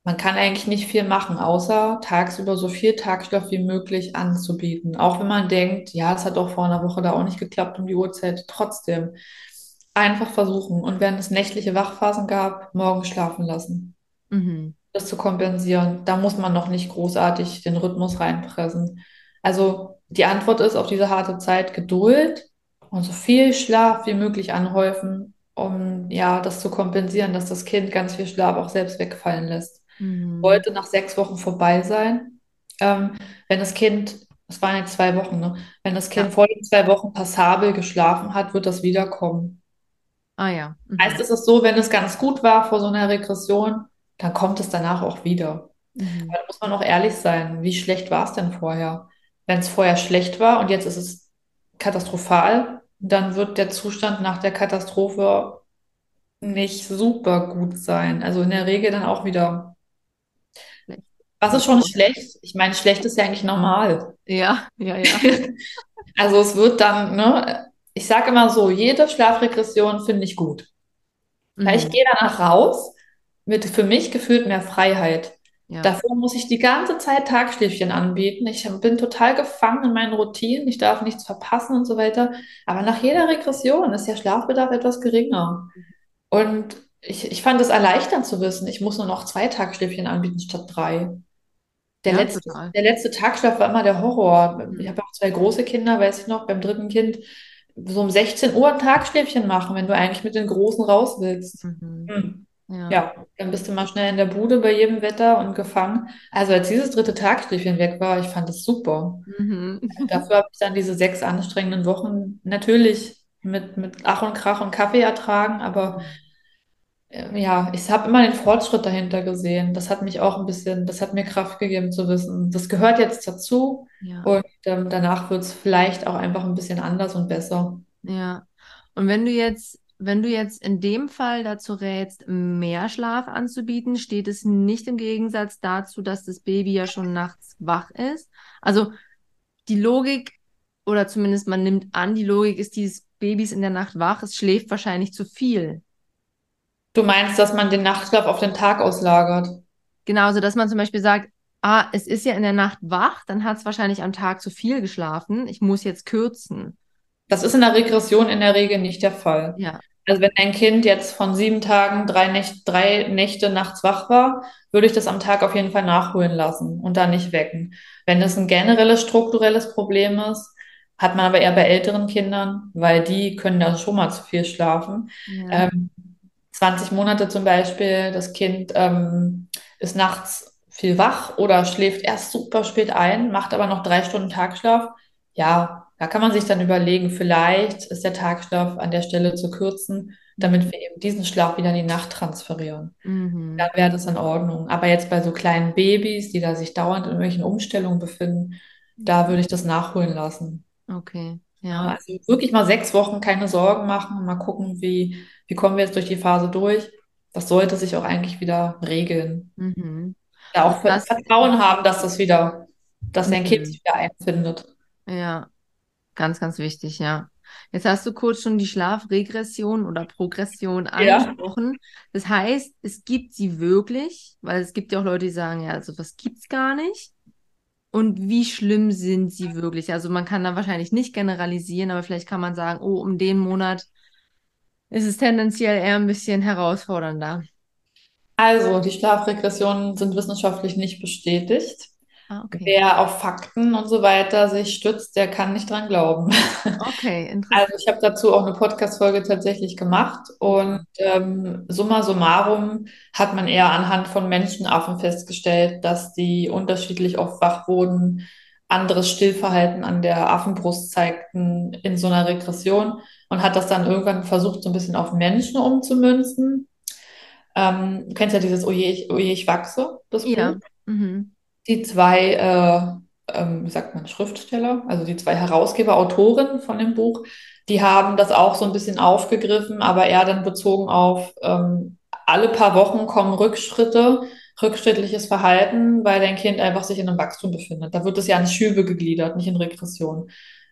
Man kann eigentlich nicht viel machen, außer tagsüber so viel Tagschlaf wie möglich anzubieten. Auch wenn man denkt, ja, das hat doch vor einer Woche da auch nicht geklappt um die Uhrzeit. Trotzdem einfach versuchen. Und wenn es nächtliche Wachphasen gab, morgens schlafen lassen. Mhm. Das zu kompensieren. Da muss man noch nicht großartig den Rhythmus reinpressen. Also die Antwort ist auf diese harte Zeit Geduld und so viel Schlaf wie möglich anhäufen, um ja das zu kompensieren, dass das Kind ganz viel Schlaf auch selbst wegfallen lässt. Mhm. Sollte nach sechs Wochen vorbei sein. Ähm, wenn das Kind, das waren jetzt zwei Wochen, ne? Wenn das Ja. Kind vor den zwei Wochen passabel geschlafen hat, wird das wiederkommen. Ah ja. Mhm. ist es so, wenn es ganz gut war vor so einer Regression, dann kommt es danach auch wieder. Mhm. Aber da muss man auch ehrlich sein. Wie schlecht war es denn vorher? Wenn es vorher schlecht war und jetzt ist es katastrophal, dann wird der Zustand nach der Katastrophe nicht super gut sein. Also in der Regel dann auch wieder. Was ist schon schlecht? Ich meine, schlecht ist ja eigentlich normal. Ja, ja, ja. Also es wird dann, ne, ich sage immer so, jede Schlafregression finde ich gut. Weil ich Mhm. gehe danach raus mit für mich gefühlt mehr Freiheit. Ja. Davor muss ich die ganze Zeit Tagschläfchen anbieten. Ich bin total gefangen in meinen Routinen. Ich darf nichts verpassen und so weiter. Aber nach jeder Regression ist der Schlafbedarf etwas geringer. Und ich, ich fand es erleichternd zu wissen, ich muss nur noch zwei Tagschläfchen anbieten statt drei. Der Ja, letzte, total. der letzte Tagschlaf war immer der Horror. Ich Mhm. habe auch zwei große Kinder, weiß ich noch, beim dritten Kind so um 16 Uhr ein Tagschläfchen machen, wenn du eigentlich mit den Großen raus willst. Mhm. Hm. Ja. Ja, dann bist du mal schnell in der Bude bei jedem Wetter und gefangen. Also als dieses dritte Tagschläfchen weg war, ich fand es super. Mhm. Dafür habe ich dann diese sechs anstrengenden Wochen natürlich mit, mit Ach und Krach und Kaffee ertragen, aber äh, ja, ich habe immer den Fortschritt dahinter gesehen. Das hat mich auch ein bisschen, das hat mir Kraft gegeben zu wissen, das gehört jetzt dazu Ja. und ähm, danach wird es vielleicht auch einfach ein bisschen anders und besser. Ja. Und wenn du jetzt, wenn du jetzt in dem Fall dazu rätst, mehr Schlaf anzubieten, steht es nicht im Gegensatz dazu, dass das Baby ja schon nachts wach ist. Also die Logik, oder zumindest man nimmt an, die Logik ist dieses Babys in der Nacht wach, es schläft wahrscheinlich zu viel. Du meinst, dass man den Nachtschlaf auf den Tag auslagert? Genauso, dass man zum Beispiel sagt, ah, es ist ja in der Nacht wach, dann hat es wahrscheinlich am Tag zu viel geschlafen, ich muss jetzt kürzen. Das ist in der Regression in der Regel nicht der Fall. Ja. Also wenn ein Kind jetzt von sieben Tagen drei, Nächt, drei Nächte nachts wach war, würde ich das am Tag auf jeden Fall nachholen lassen und dann nicht wecken. Wenn das ein generelles strukturelles Problem ist, hat man aber eher bei älteren Kindern, weil die können dann schon mal zu viel schlafen. Ja. Ähm, 20 Monate zum Beispiel, das Kind ähm, ist nachts viel wach oder schläft erst super spät ein, macht aber noch drei Stunden Tagschlaf. Ja, da kann man sich dann überlegen, vielleicht ist der Tagschlaf an der Stelle zu kürzen, damit wir eben diesen Schlaf wieder in die Nacht transferieren. Mhm. Dann wäre das in Ordnung. Aber jetzt bei so kleinen Babys, die da sich dauernd in irgendwelchen Umstellungen befinden, da würde ich das nachholen lassen. Okay. Ja, Ja. also wirklich mal sechs Wochen keine Sorgen machen und mal gucken, wie, wie kommen wir jetzt durch die Phase durch. Das sollte sich auch eigentlich wieder regeln. Mhm. Also auch Ver- das, Vertrauen haben, dass das wieder, dass dein Kind mhm. sich wieder einfindet. Ja, ganz, ganz wichtig, ja. Jetzt hast du kurz schon die Schlafregression oder Progression Ja. angesprochen. Das heißt, es gibt sie wirklich, weil es gibt ja auch Leute, die sagen, ja, also was gibt's gar nicht. Und wie schlimm sind sie wirklich? Also man kann da wahrscheinlich nicht generalisieren, aber vielleicht kann man sagen, oh, um den Monat ist es tendenziell eher ein bisschen herausfordernder. Also, die Schlafregressionen sind wissenschaftlich nicht bestätigt. Ah, okay. Wer auf Fakten und so weiter sich stützt, der kann nicht dran glauben. Okay, Also interessant. ich habe dazu auch eine Podcast-Folge tatsächlich gemacht und ähm, summa summarum hat man eher anhand von Menschenaffen festgestellt, dass die unterschiedlich oft wach wurden, anderes Stillverhalten an der Affenbrust zeigten in so einer Regression und hat das dann irgendwann versucht, so ein bisschen auf Menschen umzumünzen. Ähm, du kennst ja dieses Oje, ich, Oje, ich wachse, das Buch Ja. Mhm. Die zwei, äh, ähm, wie sagt man, Schriftsteller, also die zwei Herausgeber, Autoren von dem Buch, die haben das auch so ein bisschen aufgegriffen, aber eher dann bezogen auf ähm, alle paar Wochen kommen Rückschritte, rückschrittliches Verhalten, weil dein Kind einfach sich in einem Wachstum befindet. Da wird es ja in Schübe gegliedert, nicht in Regression.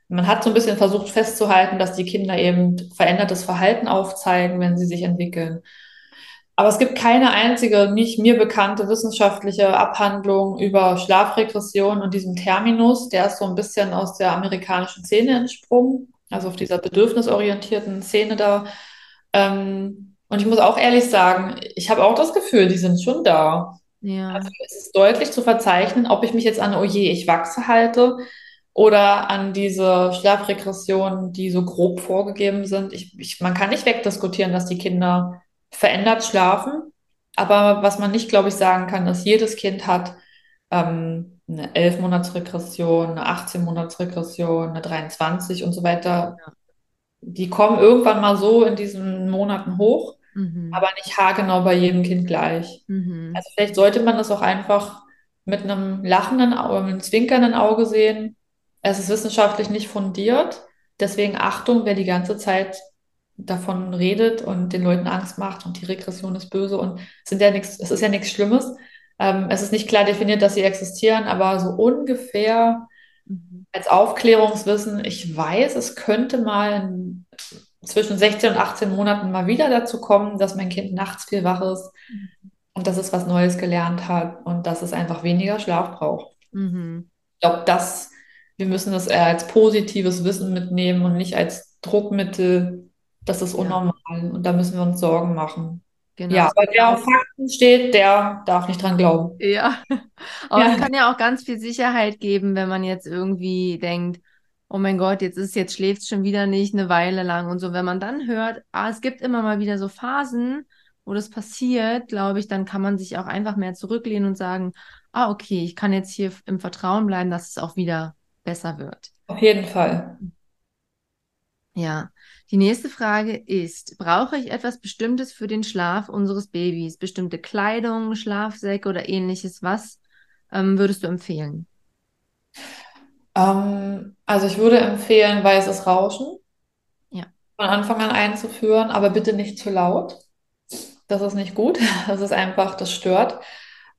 Man hat so ein bisschen versucht festzuhalten, dass die Kinder eben verändertes Verhalten aufzeigen, wenn sie sich entwickeln. Aber es gibt keine einzige, nicht mir bekannte wissenschaftliche Abhandlung über Schlafregression und diesem Terminus. Der ist so ein bisschen aus der amerikanischen Szene entsprungen, also auf dieser bedürfnisorientierten Szene da. Ähm, und ich muss auch ehrlich sagen, ich habe auch das Gefühl, die sind schon da. Ja. Also es ist deutlich zu verzeichnen, ob ich mich jetzt an, oh je, ich wachse halte oder an diese Schlafregressionen, die so grob vorgegeben sind. Ich, ich, man kann nicht wegdiskutieren, dass die Kinder verändert schlafen. Aber was man nicht, glaube ich, sagen kann, dass jedes Kind hat ähm, eine 11-Monats-Regression, eine 18-Monats-Regression, eine 23 und so weiter. Ja. Die kommen irgendwann mal so in diesen Monaten hoch, Mhm. aber nicht haargenau bei jedem Kind gleich. Mhm. Also vielleicht sollte man das auch einfach mit einem lachenden, Au- einem zwinkernden Auge sehen. Es ist wissenschaftlich nicht fundiert. Deswegen Achtung, wer die ganze Zeit davon redet und den Leuten Angst macht und die Regression ist böse und es sind ja nichts, es ist ja nichts Schlimmes. Ähm, es ist nicht klar definiert, dass sie existieren, aber so ungefähr Mhm. als Aufklärungswissen, ich weiß, es könnte mal in- zwischen 16 und 18 Monaten mal wieder dazu kommen, dass mein Kind nachts viel wach ist und dass es was Neues gelernt hat und dass es einfach weniger Schlaf braucht. Mhm. Ich glaube, das, wir müssen das eher als positives Wissen mitnehmen und nicht als Druckmittel, Das ist Ja, unnormal und da müssen wir uns Sorgen machen. genau. Ja, Es ja wer auf Fakten steht, der darf nicht dran glauben. Ja, aber es Ja, kann ja auch ganz viel Sicherheit geben, wenn man jetzt irgendwie denkt, oh mein Gott, jetzt ist, jetzt schläft schon wieder nicht eine Weile lang und so. Wenn man dann hört, ah, es gibt immer mal wieder so Phasen, wo das passiert, glaube ich, dann kann man sich auch einfach mehr zurücklehnen und sagen, ah, okay, ich kann jetzt hier im Vertrauen bleiben, dass es auch wieder besser wird. auf jeden Fall. Ja, die nächste Frage ist, brauche ich etwas Bestimmtes für den Schlaf unseres Babys? Bestimmte Kleidung, Schlafsäcke oder ähnliches? Was ähm, würdest du empfehlen? Ähm, also ich würde empfehlen, weißes Rauschen Ja. von Anfang an einzuführen, aber bitte nicht zu laut. Das ist nicht gut. Das ist einfach, das stört.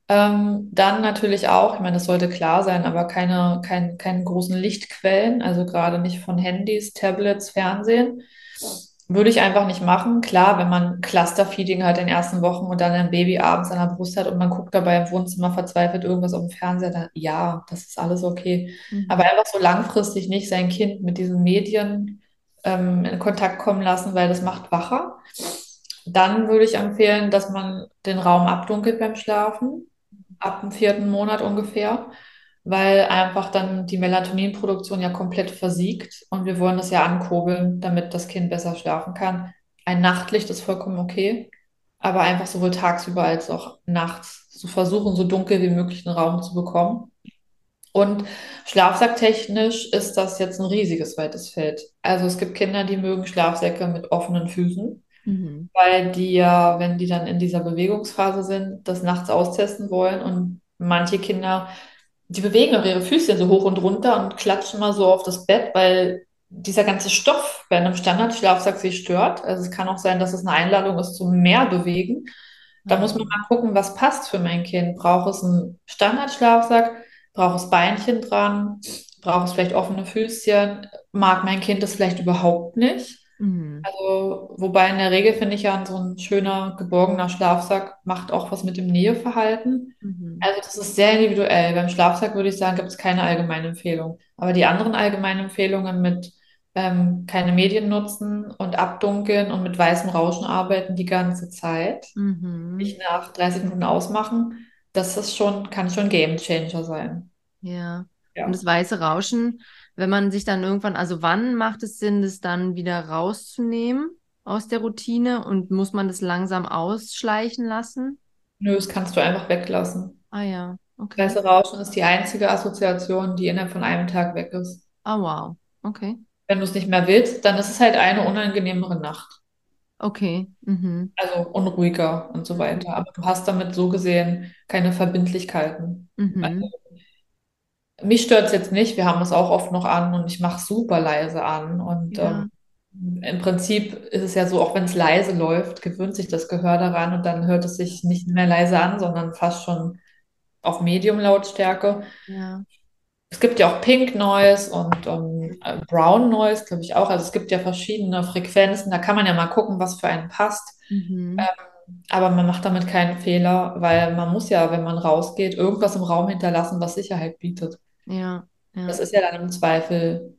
Ähm, dann natürlich auch, ich meine, das sollte klar sein, aber keine, kein, keine großen Lichtquellen, also gerade nicht von Handys, Tablets, Fernsehen. Würde ich einfach nicht machen. Klar, wenn man Clusterfeeding hat in den ersten Wochen und dann ein Baby abends an der Brust hat und man guckt dabei im Wohnzimmer verzweifelt irgendwas auf dem Fernseher, dann ja, das ist alles okay. Aber Mhm. einfach so langfristig nicht sein Kind mit diesen Medien ähm, in Kontakt kommen lassen, weil das macht wacher. Dann würde ich empfehlen, dass man den Raum abdunkelt beim Schlafen, ab dem vierten Monat ungefähr, weil einfach dann die Melatoninproduktion ja komplett versiegt und wir wollen das ja ankurbeln, damit das Kind besser schlafen kann. Ein Nachtlicht ist vollkommen okay, aber einfach sowohl tagsüber als auch nachts zu versuchen, so dunkel wie möglich einen Raum zu bekommen. Und schlafsacktechnisch ist das jetzt ein riesiges weites Feld. Also es gibt Kinder, die mögen Schlafsäcke mit offenen Füßen Mhm. weil die ja, wenn die dann in dieser Bewegungsphase sind, das nachts austesten wollen und manche Kinder, die bewegen auch ihre Füßchen so hoch und runter und klatschen mal so auf das Bett, weil dieser ganze Stoff bei einem Standardschlafsack sie stört. Also es kann auch sein, dass es eine Einladung ist zum mehr bewegen. Da muss man Ah, mal gucken, was passt für mein Kind. Braucht es einen Standardschlafsack? Braucht es Beinchen dran? Braucht es vielleicht offene Füßchen? Mag mein Kind das vielleicht überhaupt nicht? Mhm. Also, wobei in der Regel finde ich ja, so ein schöner, geborgener Schlafsack macht auch was mit dem Näheverhalten. Mhm. Also, das ist sehr individuell. Beim Schlafsack würde ich sagen, gibt es keine allgemeine Empfehlung. Aber die anderen allgemeinen Empfehlungen mit ähm, keine Medien nutzen und abdunkeln und mit weißem Rauschen arbeiten die ganze Zeit, Mhm. nicht nach 30 Minuten ausmachen, das ist schon, kann schon Game Changer sein. Ja. Und Ja. das weiße Rauschen, wenn man sich dann irgendwann, also wann macht es Sinn, das dann wieder rauszunehmen aus der Routine und muss man das langsam ausschleichen lassen? Nö, das kannst du einfach weglassen. Ah ja, okay. Weiße Rauschen ist die einzige Assoziation, die innerhalb von einem Tag weg ist. Ah wow, okay. Wenn du es nicht mehr willst, dann ist es halt eine unangenehmere Nacht. Okay. Mhm. Also unruhiger und so weiter. Mhm. Aber du hast damit so gesehen keine Verbindlichkeiten. Also, Mhm. Mich stört es jetzt nicht. Wir haben es auch oft noch an und ich mache super leise an. Und ähm, Ja, im Prinzip ist es ja so, auch wenn es leise läuft, gewöhnt sich das Gehör daran und dann hört es sich nicht mehr leise an, sondern fast schon auf Medium-Lautstärke. ja. Es gibt ja auch Pink Noise und ähm, äh, Brown Noise, glaube ich auch. Also es gibt ja verschiedene Frequenzen. Da kann man ja mal gucken, was für einen passt. Mhm. Ähm, aber man macht damit keinen Fehler, weil man muss ja, wenn man rausgeht, irgendwas im Raum hinterlassen, was Sicherheit bietet. Ja, Das ja. ist ja dann im Zweifel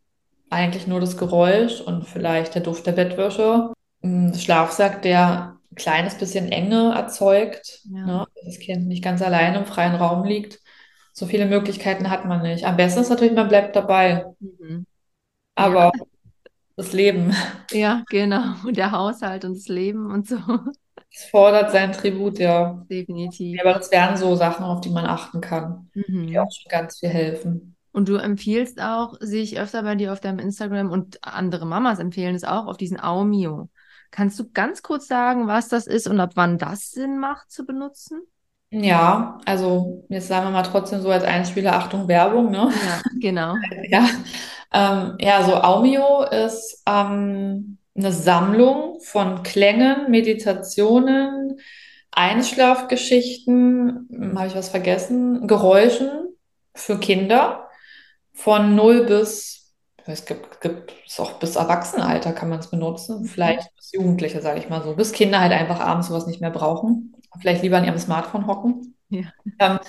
eigentlich nur das Geräusch und vielleicht der Duft der Bettwäsche. Ein Schlafsack, der ein kleines bisschen Enge erzeugt, Ja. ne? dass das Kind nicht ganz alleine im freien Raum liegt. So viele Möglichkeiten hat man nicht. Am besten ist natürlich, man bleibt dabei. Mhm. Ja, Aber das Leben, ja, genau. Und der Haushalt und das Leben und so. Es fordert sein Tribut, ja. Definitiv. Ja, Aber das wären so Sachen, auf die man achten kann, die Mhm. auch schon ganz viel helfen. Und du empfiehlst auch, sehe ich öfter bei dir auf deinem Instagram und andere Mamas empfehlen es auch, auf diesen Aumio. Kannst du ganz kurz sagen, was das ist und ab wann das Sinn macht zu benutzen? Ja, also jetzt sagen wir mal trotzdem so als Einspieler, Achtung, Werbung, ne? Ja, genau. Ja, ähm, ja, so Aumio ist ähm, eine Sammlung von Klängen, Meditationen, Einschlafgeschichten, hm, habe ich was vergessen, Geräuschen für Kinder von null bis, es gibt, gibt es auch bis Erwachsenenalter kann man es benutzen, Mhm. vielleicht bis Jugendliche, sage ich mal so, bis Kinder halt einfach abends sowas nicht mehr brauchen, vielleicht lieber an ihrem Smartphone hocken. Ja. Ähm,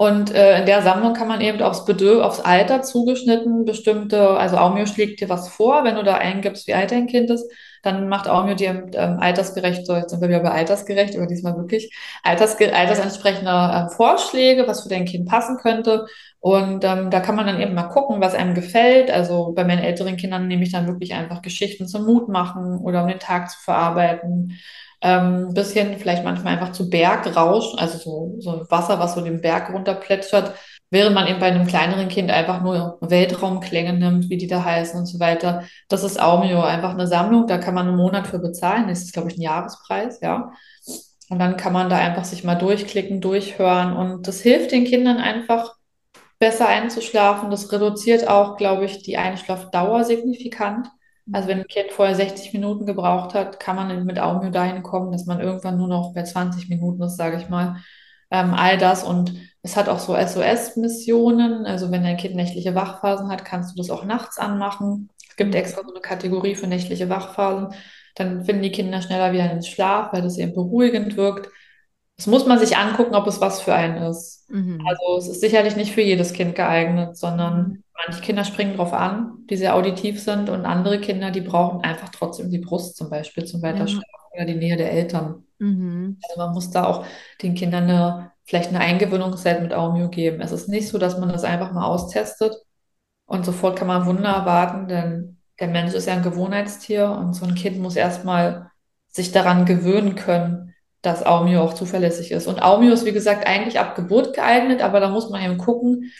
Und äh, in der Sammlung kann man eben aufs Bedürf aufs Alter zugeschnitten bestimmte, also Aumio schlägt dir was vor, wenn du da eingibst, wie alt dein Kind ist, dann macht Aumio dir ähm, altersgerecht, so jetzt sind wir wieder bei altersgerecht, aber diesmal wirklich altersge altersentsprechende äh, Vorschläge, was für dein Kind passen könnte. Und ähm, da kann man dann eben mal gucken, was einem gefällt. Also bei meinen älteren Kindern nehme ich dann wirklich einfach Geschichten zum Mut machen oder um den Tag zu verarbeiten ähm, bisschen vielleicht manchmal einfach zu Bergrausch, also so, so Wasser, was so den Berg runterplätschert, während man eben bei einem kleineren Kind einfach nur Weltraumklänge nimmt, wie die da heißen und so weiter. Das ist Aumio, einfach eine Sammlung, da kann man einen Monat für bezahlen, das ist, glaube ich, ein Jahrespreis, ja. Und dann kann man da einfach sich mal durchklicken, durchhören und das hilft den Kindern einfach besser einzuschlafen. Das reduziert auch, glaube ich, die Einschlafdauer signifikant. Also wenn ein Kind vorher 60 Minuten gebraucht hat, kann man mit Augenhöhe dahin kommen, dass man irgendwann nur noch bei 20 Minuten ist, sage ich mal. Ähm, all das und es hat auch so SOS-Missionen. Also wenn dein Kind nächtliche Wachphasen hat, kannst du das auch nachts anmachen. Es gibt Mhm. extra so eine Kategorie für nächtliche Wachphasen. Dann finden die Kinder schneller wieder ins Schlaf, weil das eben beruhigend wirkt. Das muss man sich angucken, ob es was für einen ist. Mhm. Also es ist sicherlich nicht für jedes Kind geeignet, sondern Mhm. manche Kinder springen drauf an, die sehr auditiv sind und andere Kinder, die brauchen einfach trotzdem die Brust zum Beispiel zum Ja. Weiterschlafen oder die Nähe der Eltern. Mhm. Also man muss da auch den Kindern eine, vielleicht eine Eingewöhnungszeit mit Aumio geben. Es ist nicht so, dass man das einfach mal austestet und sofort kann man Wunder erwarten, denn der Mensch ist ja ein Gewohnheitstier und so ein Kind muss erstmal sich daran gewöhnen können, dass Aumio auch zuverlässig ist. Und Aumio ist, wie gesagt, eigentlich ab Geburt geeignet, aber da muss man eben gucken.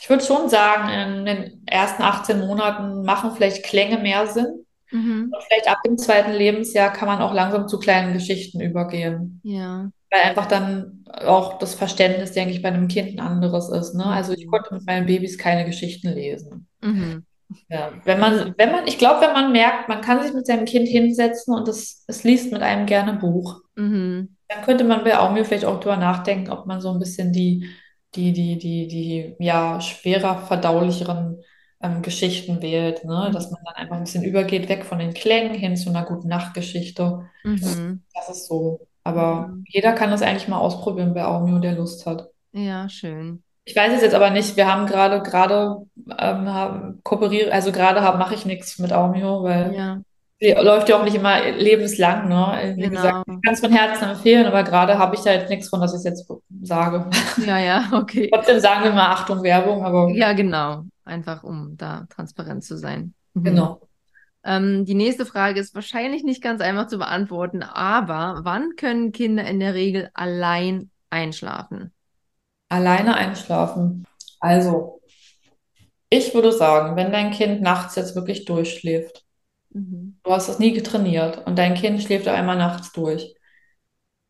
Ich würde schon sagen, in den ersten 18 Monaten machen vielleicht Klänge mehr Sinn. Mhm. Und vielleicht ab dem zweiten Lebensjahr kann man auch langsam zu kleinen Geschichten übergehen. Ja. Weil einfach dann auch das Verständnis, denke ich, bei einem Kind ein anderes ist. Ne? Also ich Mhm. konnte mit meinen Babys keine Geschichten lesen. Mhm. Ja, wenn man, wenn man, ich glaube, wenn man merkt, man kann sich mit seinem Kind hinsetzen und es, es liest mit einem gerne Buch, Mhm. dann könnte man bei Aumio vielleicht auch drüber nachdenken, ob man so ein bisschen die, die, die, die, die, ja, schwerer verdaulicheren ähm, Geschichten wählt, ne? Dass man dann einfach ein bisschen übergeht, weg von den Klängen hin zu einer guten Nachtgeschichte. Mhm. Das ist so. Aber Mhm. jeder kann das eigentlich mal ausprobieren bei Aumio, der Lust hat. Ja, schön. Ich weiß es jetzt aber nicht. Wir haben gerade, gerade, ähm, haben, kooperiere, also gerade mache ich nichts mit Aumio, weil Ja, die läuft ja auch nicht immer lebenslang, ne? Wie gesagt, genau. ich kann es von Herzen empfehlen, aber gerade habe ich da jetzt nichts von, dass ich es jetzt sage. Ja, ja, okay. Trotzdem sagen wir mal Achtung, Werbung, aber Ja, genau. Einfach um da transparent zu sein. Mhm. genau. Ähm, die nächste Frage ist wahrscheinlich nicht ganz einfach zu beantworten, aber wann können Kinder in der Regel allein einschlafen? Alleine einschlafen. Also, ich würde sagen, wenn dein Kind nachts jetzt wirklich durchschläft, Mhm. du hast es nie getrainiert und dein Kind schläft einmal nachts durch,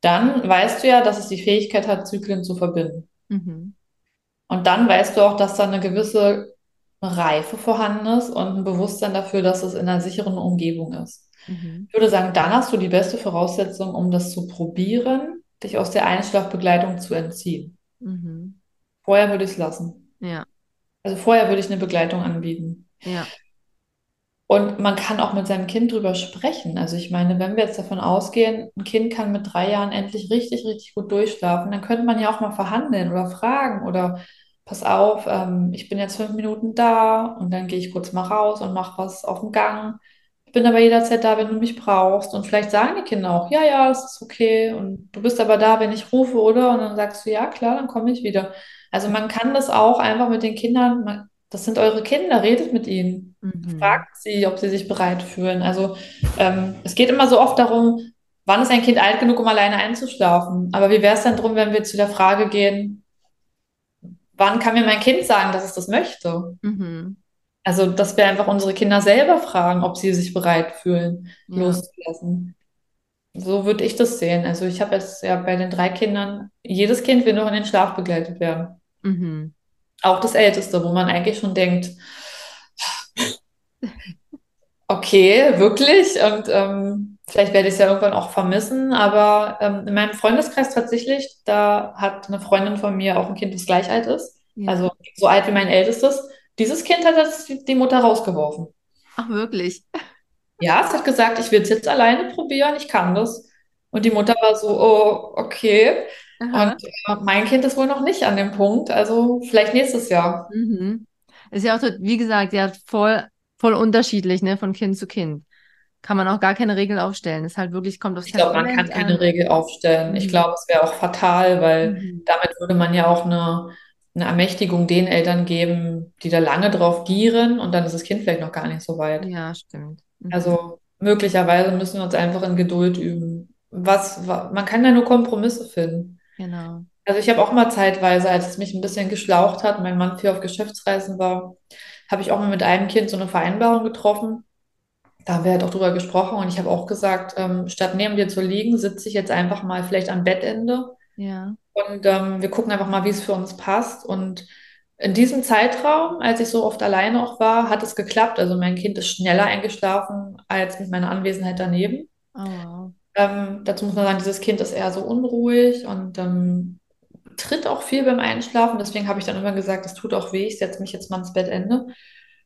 dann weißt du ja, dass es die Fähigkeit hat, Zyklen zu verbinden. Mhm. Und dann weißt du auch, dass da eine gewisse Reife vorhanden ist und ein Bewusstsein dafür, dass es in einer sicheren Umgebung ist. Mhm. Ich würde sagen, dann hast du die beste Voraussetzung, um das zu probieren, dich aus der Einschlafbegleitung zu entziehen. Mhm. Vorher würde ich es lassen. Ja, Also vorher würde ich eine Begleitung anbieten. ja. Und man kann auch mit seinem Kind drüber sprechen. Also ich meine, wenn wir jetzt davon ausgehen, ein Kind kann mit drei Jahren endlich richtig, richtig gut durchschlafen, dann könnte man ja auch mal verhandeln oder fragen oder pass auf, ähm, ich bin jetzt fünf Minuten da und dann gehe ich kurz mal raus und mache was auf dem Gang. Ich bin aber jederzeit da, wenn du mich brauchst. Und vielleicht sagen die Kinder auch, ja, ja, es ist okay. Und du bist aber da, wenn ich rufe, oder? Und dann sagst du, ja, klar, dann komme ich wieder. Also man kann das auch einfach mit den Kindern, man, das sind eure Kinder, redet mit ihnen. Mhm. Fragt sie, ob sie sich bereit fühlen. Also ähm, es geht immer so oft darum, wann ist ein Kind alt genug, um alleine einzuschlafen? Aber wie wäre es denn drum, wenn wir zu der Frage gehen, wann kann mir mein Kind sagen, dass es das möchte? Mhm. Also, dass wir einfach unsere Kinder selber fragen, ob sie sich bereit fühlen, Ja. loszulassen. So würde ich das sehen. Also ich habe jetzt ja bei den drei Kindern, jedes Kind will noch in den Schlaf begleitet werden. Mhm. Auch das Älteste, wo man eigentlich schon denkt, okay, wirklich? Und ähm, vielleicht werde ich es ja irgendwann auch vermissen. Aber ähm, in meinem Freundeskreis tatsächlich, da hat eine Freundin von mir auch ein Kind, das gleich alt ist. Ja. Also so alt wie mein Ältestes. Dieses Kind hat jetzt die Mutter rausgeworfen. Ach, wirklich? Ja, es hat gesagt, ich will es jetzt alleine probieren, ich kann das. Und die Mutter war so, oh, okay. Und Aha. äh, mein Kind ist wohl noch nicht an dem Punkt, also vielleicht nächstes Jahr. Mhm. Ist ja auch, so, wie gesagt, ja, voll, voll unterschiedlich, ne, von Kind zu Kind. Kann man auch gar keine Regel aufstellen. Es halt wirklich kommt aufs Ich glaube, man kann keine an. Regel aufstellen. Ich Mhm. glaube, es wäre auch fatal, weil Mhm. damit würde man ja auch eine, eine Ermächtigung den Eltern geben, die da lange drauf gieren und dann ist das Kind vielleicht noch gar nicht so weit. Ja, stimmt. Mhm. Also möglicherweise müssen wir uns einfach in Geduld üben. Was, wa- man kann ja nur Kompromisse finden. Genau. Also ich habe auch mal zeitweise, als es mich ein bisschen geschlaucht hat, mein Mann viel auf Geschäftsreisen war, habe ich auch mal mit einem Kind so eine Vereinbarung getroffen. Da haben wir halt auch drüber gesprochen und ich habe auch gesagt, ähm, statt neben dir zu liegen, sitze ich jetzt einfach mal vielleicht am Bettende Ja. Und ähm, wir gucken einfach mal, wie es für uns passt. Und in diesem Zeitraum, als ich so oft alleine auch war, hat es geklappt. Also mein Kind ist schneller eingeschlafen als mit meiner Anwesenheit daneben. Oh. Ähm, dazu muss man sagen, dieses Kind ist eher so unruhig und ähm, tritt auch viel beim Einschlafen. Deswegen habe ich dann immer gesagt, es tut auch weh, ich setze mich jetzt mal ins Bettende.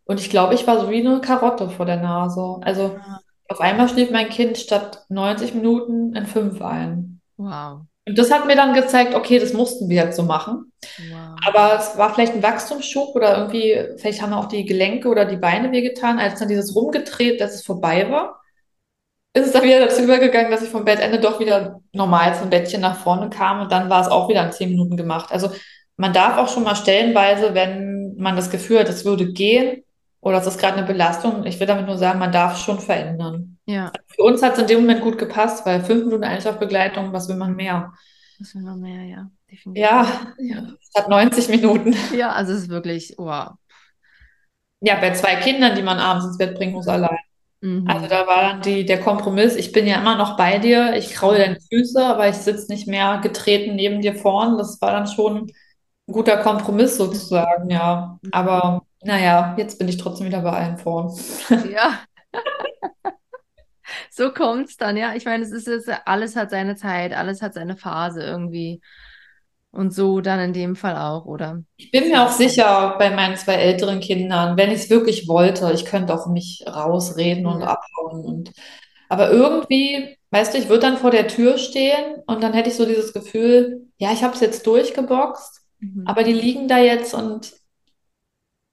Und ich glaube, ich war so wie eine Karotte vor der Nase. Also Ah, auf einmal schlief mein Kind statt 90 Minuten in fünf ein. Wow. Und das hat mir dann gezeigt, okay, das mussten wir jetzt so machen. Wow. Aber es war vielleicht ein Wachstumsschub oder irgendwie, vielleicht haben auch die Gelenke oder die Beine wehgetan, als dann dieses rumgedreht, dass es vorbei war. Ist es dann wieder dazu übergegangen, dass ich vom Bettende doch wieder normal zum Bettchen nach vorne kam und dann war es auch wieder in zehn Minuten gemacht. Also man darf auch schon mal stellenweise, wenn man das Gefühl hat, es würde gehen oder es ist gerade eine Belastung, ich will damit nur sagen, man darf schon verändern. Ja, Für uns hat es in dem Moment gut gepasst, weil fünf Minuten Einschlafbegleitung, was will man mehr? das will noch mehr, ja, definitiv. Ja, Ja. statt 90 Minuten. Ja, also es ist wirklich, wow. Ja, bei zwei Kindern, die man abends ins Bett bringen muss, allein. Also Mhm. da war dann die, der Kompromiss, ich bin ja immer noch bei dir, ich kraule Mhm. deine Füße, aber ich sitze nicht mehr getreten neben dir vorn. Das war dann schon ein guter Kompromiss sozusagen, ja. Mhm. Aber naja, jetzt bin ich trotzdem wieder bei allen vorn. Ja, so kommt's dann, ja. Ich meine, es ist jetzt, alles hat seine Zeit, alles hat seine Phase irgendwie. Und so dann in dem Fall auch, oder? Ich bin mir auch sicher bei meinen zwei älteren Kindern, wenn ich es wirklich wollte, ich könnte auch mich rausreden und Ja. abhauen. Und, aber irgendwie, weißt du, ich würde dann vor der Tür stehen und dann hätte ich so dieses Gefühl, ja, ich habe es jetzt durchgeboxt, Mhm. aber die liegen da jetzt und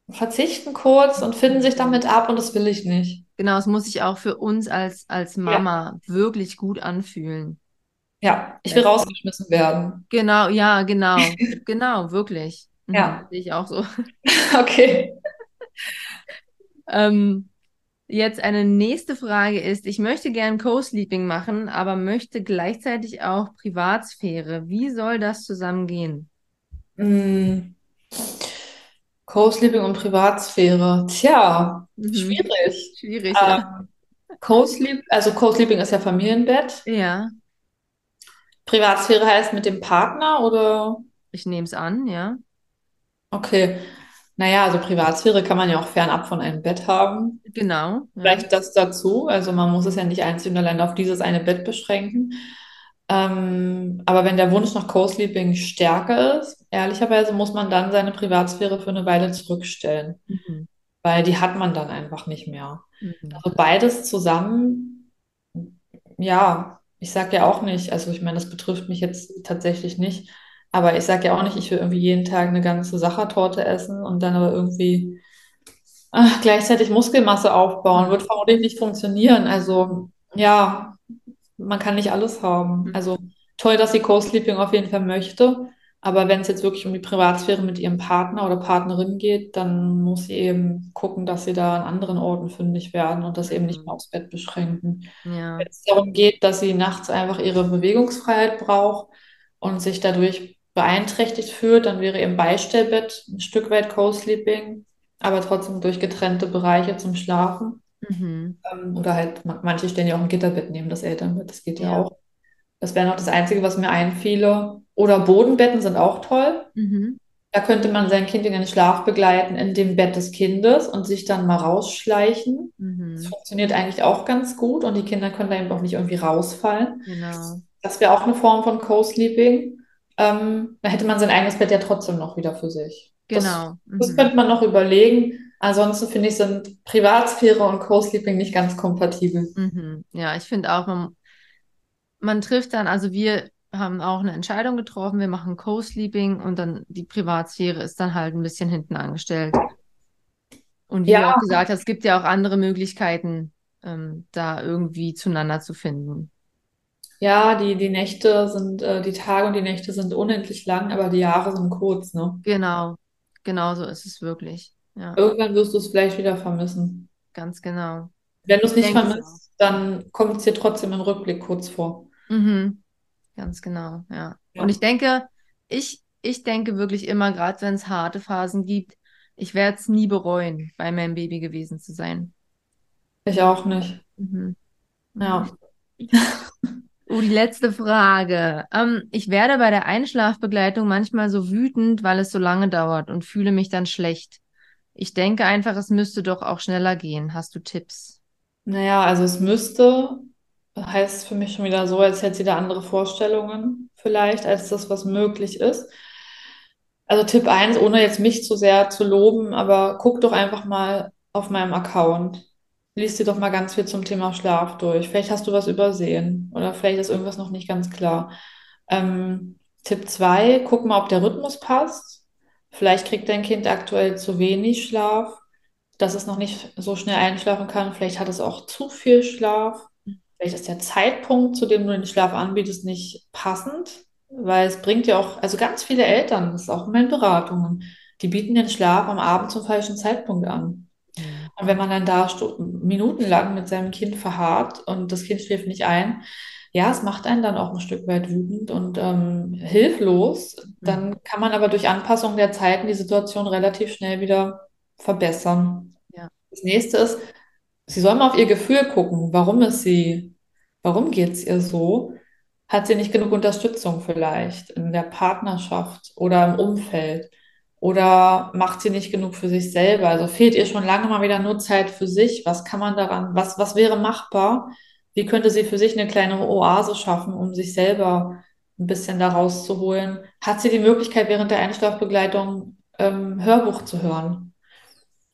verzichten kurz und finden sich Mhm. damit ab und das will ich nicht. Genau, es muss sich auch für uns als, als Ja. Mama wirklich gut anfühlen. Ja, ich will rausgeschmissen werden. Genau, ja, genau. Genau, wirklich. Mhm. Ja, Sehe ich auch so. okay. Ähm, jetzt eine nächste Frage ist, ich möchte gern Co-Sleeping machen, aber möchte gleichzeitig auch Privatsphäre. Wie soll das zusammengehen? Hm, Co-Sleeping und Privatsphäre. Tja, Mhm. schwierig. Schwierig, ja. Ähm, Co-Sleep, also Co-Sleeping ist ja Familienbett. Ja, Privatsphäre heißt mit dem Partner oder? ich nehme es an, ja. Okay. Naja, also Privatsphäre kann man ja auch fernab von einem Bett haben. Genau, ja. Vielleicht das dazu. Also man muss es ja nicht einzig und allein auf dieses eine Bett beschränken. Ähm, aber wenn der Wunsch nach Co-Sleeping stärker ist, ehrlicherweise muss man dann seine Privatsphäre für eine Weile zurückstellen, Mhm. weil die hat man dann einfach nicht mehr. Mhm. Also beides zusammen, ja, ich sage ja auch nicht, also ich meine, das betrifft mich jetzt tatsächlich nicht, aber ich sage ja auch nicht, ich will irgendwie jeden Tag eine ganze Sachertorte essen und dann aber irgendwie ach, gleichzeitig Muskelmasse aufbauen, Mhm. wird vermutlich nicht funktionieren. Also ja, man kann nicht alles haben. Mhm. Also toll, dass sie Co-Sleeping auf jeden Fall möchte. Aber wenn es jetzt wirklich um die Privatsphäre mit ihrem Partner oder Partnerin geht, dann muss sie eben gucken, dass sie da an anderen Orten fündig werden und das eben nicht mehr aufs Bett beschränken. Ja, Wenn es darum geht, dass sie nachts einfach ihre Bewegungsfreiheit braucht und sich dadurch beeinträchtigt fühlt, dann wäre ihr Beistellbett ein Stück weit Co-Sleeping, aber trotzdem durch getrennte Bereiche zum Schlafen. mhm. Ähm, oder halt, ma- manche stellen ja auch ein Gitterbett neben das Elternbett, das geht ja Ja. auch. Das wäre noch das Einzige, was mir einfiele. Oder Bodenbetten sind auch toll. Mhm. Da könnte man sein Kind in den Schlaf begleiten in dem Bett des Kindes und sich dann mal rausschleichen. Das Mhm. funktioniert eigentlich auch ganz gut und die Kinder können da eben auch nicht irgendwie rausfallen. Genau, Das wäre auch eine Form von Co-Sleeping. Ähm, da hätte man sein eigenes Bett ja trotzdem noch wieder für sich. Das, genau. das Mhm. könnte man noch überlegen. Ansonsten finde ich, sind Privatsphäre und Co-Sleeping nicht ganz kompatibel. Mhm. Ja, ich finde auch, man, man trifft dann, also wir haben auch eine Entscheidung getroffen, wir machen Co-Sleeping und dann die Privatsphäre ist dann halt ein bisschen hinten angestellt. Und wie du Ja, auch gesagt hast, es gibt ja auch andere Möglichkeiten, ähm, da irgendwie zueinander zu finden. ja, die, die Nächte sind, äh, die Tage und die Nächte sind unendlich lang, aber die Jahre sind kurz, ne? Genau, genau so ist es wirklich. Ja, Irgendwann wirst du es vielleicht wieder vermissen. ganz genau. Wenn du es Ich nicht vermisst, dann kommt es dir trotzdem im Rückblick kurz vor. Mhm, ganz genau, ja. Und Ja, ich denke, ich, ich denke wirklich immer, gerade wenn es harte Phasen gibt, ich werde es nie bereuen, bei meinem Baby gewesen zu sein. ich auch nicht. Mhm. Ja. Ja. Oh, die letzte Frage. Ähm, ich werde bei der Einschlafbegleitung manchmal so wütend, weil es so lange dauert und fühle mich dann schlecht. Ich denke einfach, es müsste doch auch schneller gehen. Hast du Tipps? Naja, also es müsste, heißt für mich schon wieder so, als hätte sie da andere Vorstellungen vielleicht, als das, was möglich ist. Also Tipp eins, ohne jetzt mich zu sehr zu loben, aber guck doch einfach mal auf meinem Account. Lies dir doch mal ganz viel zum Thema Schlaf durch. Vielleicht hast du was übersehen oder vielleicht ist irgendwas noch nicht ganz klar. Ähm, Tipp 2: guck mal, ob der Rhythmus passt. Vielleicht kriegt dein Kind aktuell zu wenig Schlaf, dass es noch nicht so schnell einschlafen kann. Vielleicht hat es auch zu viel Schlaf. Vielleicht ist der Zeitpunkt, zu dem du den Schlaf anbietest, nicht passend, weil es bringt ja auch, also ganz viele Eltern, das ist auch in meinen Beratungen, die bieten den Schlaf am Abend zum falschen Zeitpunkt an. Und wenn man dann da minutenlang mit seinem Kind verharrt und das Kind schläft nicht ein, ja, es macht einen dann auch ein Stück weit wütend und ähm, hilflos. Mhm. Dann kann man aber durch Anpassung der Zeiten die Situation relativ schnell wieder verbessern. Ja. Das nächste ist, Sie soll mal auf ihr Gefühl gucken. Warum ist sie, warum geht es ihr so? Hat sie nicht genug Unterstützung vielleicht in der Partnerschaft oder im Umfeld? Oder macht sie nicht genug für sich selber? Also fehlt ihr schon lange mal wieder nur Zeit für sich? Was kann man daran, was, was wäre machbar? Wie könnte sie für sich eine kleine Oase schaffen, um sich selber ein bisschen da rauszuholen? Hat sie die Möglichkeit, während der Einschlafbegleitung ähm, Hörbuch zu hören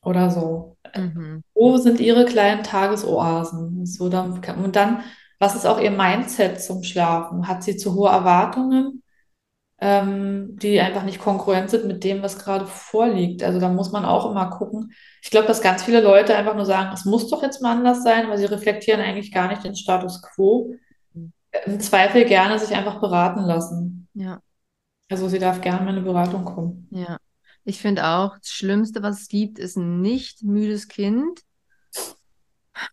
oder so? Mhm. Wo sind Ihre kleinen Tagesoasen? So, dann, und dann, was ist auch Ihr Mindset zum Schlafen? Hat sie zu hohe Erwartungen, ähm, die einfach nicht kongruent sind mit dem, was gerade vorliegt? Also da muss man auch immer gucken. Ich glaube, dass ganz viele Leute einfach nur sagen, es muss doch jetzt mal anders sein, weil sie reflektieren eigentlich gar nicht den Status quo. Im Zweifel gerne sich einfach beraten lassen. Ja, Also sie darf gerne in eine Beratung kommen. ja. Ich finde auch, das Schlimmste, was es gibt, ist ein nicht müdes Kind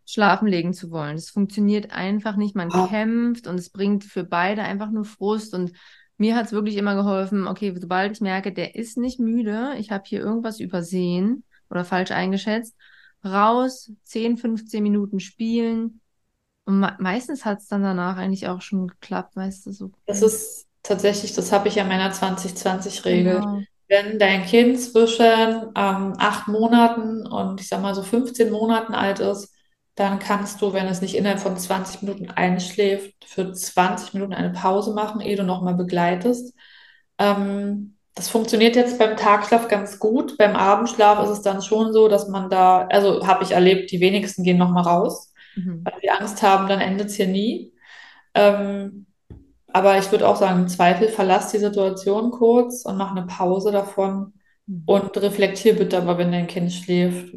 schlafen legen zu wollen. Das funktioniert einfach nicht. Man Ah, kämpft und es bringt für beide einfach nur Frust. Und mir hat es wirklich immer geholfen, okay, sobald ich merke, der ist nicht müde, ich habe hier irgendwas übersehen oder falsch eingeschätzt, raus, 10, 15 Minuten spielen. Und me meistens hat es dann danach eigentlich auch schon geklappt, weißt du, so. Das ist tatsächlich, das habe ich ja in meiner 2020-Regel. Genau. Wenn dein Kind zwischen ähm, acht Monaten und ich sag mal so 15 Monaten alt ist, dann kannst du, wenn es nicht innerhalb von 20 Minuten einschläft, für 20 Minuten eine Pause machen, ehe du nochmal begleitest. Ähm, das funktioniert jetzt beim Tagschlaf ganz gut. Beim Abendschlaf ist es dann schon so, dass man da, also habe ich erlebt, die wenigsten gehen nochmal raus, Mhm. weil sie Angst haben, dann endet es hier nie. Ähm, aber ich würde auch sagen, im Zweifel verlass die Situation kurz und mach eine Pause davon Mhm. und reflektier bitte aber, wenn dein Kind schläft,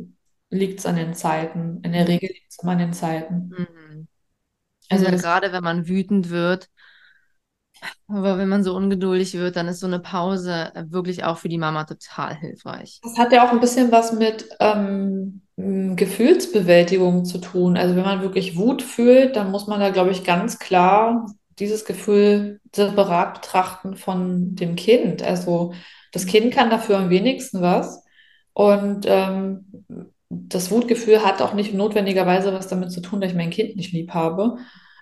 liegt es an den Zeiten. In der Ja. Regel liegt es immer an den Zeiten. Mhm. Also das, gerade wenn man wütend wird, aber wenn man so ungeduldig wird, dann ist so eine Pause wirklich auch für die Mama total hilfreich. das hat ja auch ein bisschen was mit ähm, Gefühlsbewältigung zu tun. Also wenn man wirklich Wut fühlt, dann muss man da, glaube ich, ganz klar dieses Gefühl separat betrachten von dem Kind. Also das. Kind kann dafür am wenigsten was. Und ähm, das Wutgefühl hat auch nicht notwendigerweise was damit zu tun, dass ich mein Kind nicht lieb habe.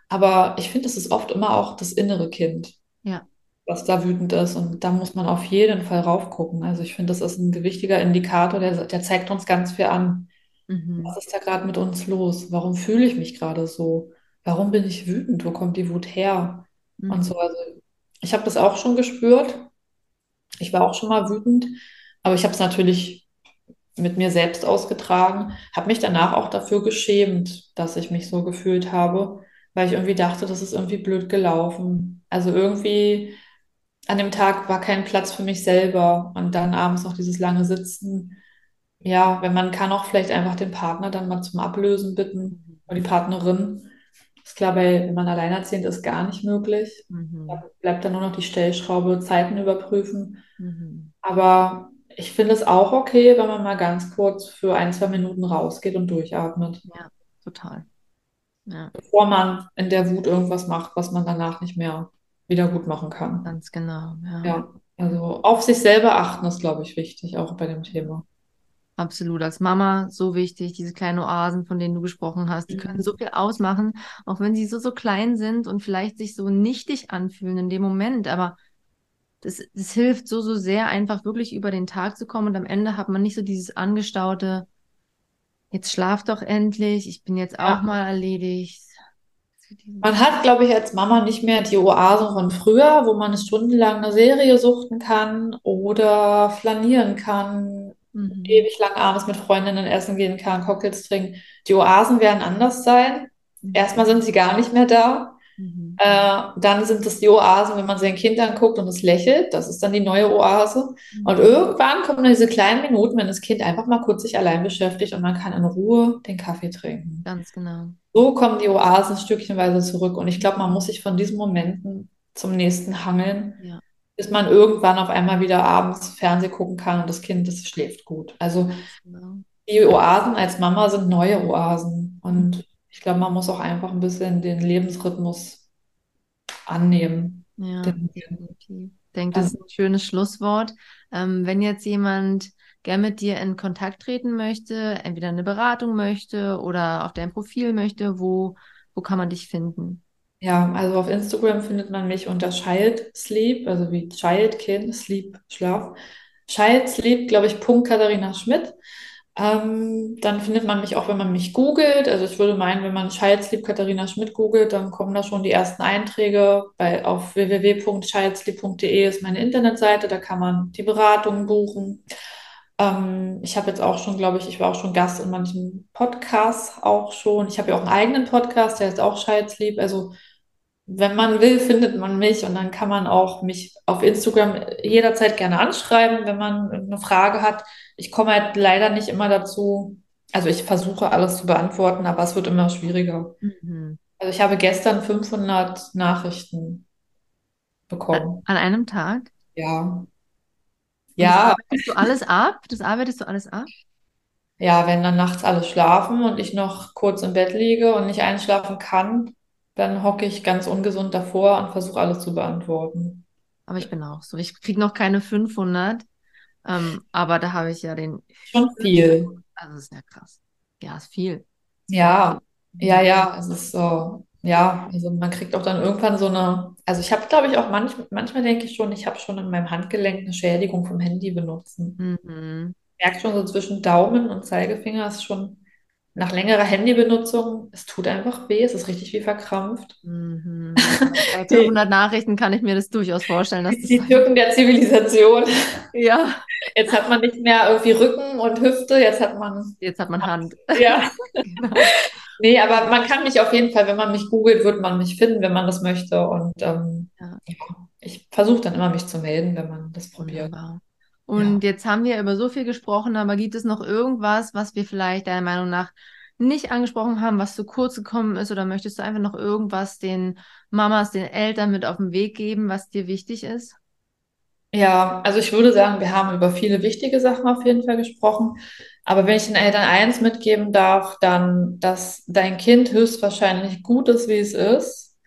Aber ich finde, es ist oft immer auch das innere Kind, Ja. was da wütend ist. Und da muss man auf jeden Fall raufgucken. Also ich finde, das ist ein gewichtiger Indikator, der, der zeigt uns ganz viel an. Mhm. Was ist da gerade mit uns los? Warum fühle ich mich gerade so? Warum bin ich wütend? Wo kommt die Wut her? Und Mhm. so. Also ich habe das auch schon gespürt. Ich war auch schon mal wütend, aber ich habe es natürlich mit mir selbst ausgetragen, habe mich danach auch dafür geschämt, dass ich mich so gefühlt habe. weil ich irgendwie dachte, das ist irgendwie blöd gelaufen. Also irgendwie an dem Tag war kein Platz für mich selber und dann abends noch dieses lange Sitzen. Ja, wenn man kann auch vielleicht einfach den Partner dann mal zum Ablösen bitten oder die Partnerin. Ist klar, weil wenn man alleinerziehend ist, gar nicht möglich. Da Mhm. bleibt dann nur noch die Stellschraube, Zeiten überprüfen. Mhm. Aber ich finde es auch okay, wenn man mal ganz kurz für ein, zwei Minuten rausgeht und durchatmet, Ja, total. Ja, bevor man in der Wut irgendwas macht, was man danach nicht mehr wieder gut machen kann. ganz genau. Ja. Ja, also auf sich selber achten ist, glaube ich, wichtig, auch bei dem Thema. Absolut. Als Mama so wichtig, diese kleinen Oasen, von denen du gesprochen hast, die können so viel ausmachen, auch wenn sie so, so klein sind und vielleicht sich so nichtig anfühlen in dem Moment. Aber das, das hilft so, so sehr, einfach wirklich über den Tag zu kommen und am Ende hat man nicht so dieses angestaute, jetzt schlaf doch endlich, ich bin jetzt auch Ja. mal erledigt. Man hat, glaube ich, als Mama nicht mehr die Oasen von früher, wo man stundenlang eine Serie suchten kann oder flanieren kann, Mhm. ewig lang abends mit Freundinnen essen gehen kann, Cocktails trinken. Die Oasen werden anders sein. Erstmal sind sie gar nicht mehr da. Mhm. Äh, dann sind es die Oasen, wenn man sein Kind anguckt und es lächelt. Das ist dann die neue Oase. Und Mhm. irgendwann kommen dann diese kleinen Minuten, wenn das Kind einfach mal kurz sich allein beschäftigt und man kann in Ruhe den Kaffee trinken. Ganz genau. So kommen die Oasen stückchenweise zurück. Und ich glaube, man muss sich von diesen Momenten zum nächsten hangeln, Ja, bis man irgendwann auf einmal wieder abends Fernsehen gucken kann und das Kind, das schläft gut. Also genau. die Oasen als Mama sind neue Oasen. Und ich glaube, man muss auch einfach ein bisschen den Lebensrhythmus annehmen. Ja, definitiv. Ich denke, das ist ein schönes Schlusswort. Ähm, wenn jetzt jemand gern mit dir in Kontakt treten möchte, entweder eine Beratung möchte oder auf dein Profil möchte, wo, wo kann man dich finden? Ja, also auf Instagram findet man mich unter Child Sleep, also wie Child, Kind, Sleep, Schlaf. Child Sleep, glaube ich, Punkt Katharina Schmidt. Ähm, dann findet man mich auch, wenn man mich googelt. Also ich würde meinen, wenn man Child Sleep Katharina Schmidt googelt, dann kommen da schon die ersten Einträge. Bei, auf www.childsleep.de ist meine Internetseite, da kann man die Beratung buchen. Ähm, ich habe jetzt auch schon, glaube ich, ich war auch schon Gast in manchen Podcasts auch schon. Ich habe ja auch einen eigenen Podcast, der heißt auch Child Sleep. Also wenn man will, findet man mich und dann kann man auch mich auf Instagram jederzeit gerne anschreiben, wenn man eine Frage hat. Ich komme halt leider nicht immer dazu. Also ich versuche alles zu beantworten, aber es wird immer schwieriger. Mhm. Also ich habe gestern 500 Nachrichten bekommen. An einem Tag? Ja. Ja, arbeitest du alles ab? Das arbeitest du alles ab? ja, wenn dann nachts alle schlafen und ich noch kurz im Bett liege und nicht einschlafen kann, dann hocke ich ganz ungesund davor und versuche alles zu beantworten. Aber ich bin auch so. Ich kriege noch keine 500, ähm, aber da habe ich ja den. Schon viel. Also, das ist ja krass. Ja, ist viel. Ja, ja, ja, es ist so, ja, also man kriegt auch dann irgendwann so eine, also ich habe, glaube ich, auch manch, manchmal denke ich schon, ich habe schon in meinem Handgelenk eine Schädigung vom Handy benutzen. Mhm. Ich merke schon so zwischen Daumen und Zeigefinger ist schon nach längerer Handybenutzung, es tut einfach weh, es ist richtig wie verkrampft. Mhm. Bei 500 Nachrichten kann ich mir das durchaus vorstellen, dass das Die Türken der Zivilisation. Ja, Jetzt hat man nicht mehr irgendwie Rücken und Hüfte, jetzt hat man, jetzt hat man Hand. ja. Genau. Nee, aber man kann mich auf jeden Fall, wenn man mich googelt, wird man mich finden, wenn man das möchte. Und ähm, Ja. ich versuche dann immer, mich zu melden, wenn man das probiert. Wunderbar. Und jetzt haben wir über so viel gesprochen, aber gibt es noch irgendwas, was wir vielleicht deiner Meinung nach nicht angesprochen haben, was zu kurz gekommen ist? Oder möchtest du einfach noch irgendwas den Mamas, den Eltern mit auf den Weg geben, was dir wichtig ist? Ja, also ich würde sagen, wir haben über viele wichtige Sachen auf jeden Fall gesprochen. Aber wenn ich den Eltern eins mitgeben darf, dann, dass dein Kind höchstwahrscheinlich gut ist, wie es ist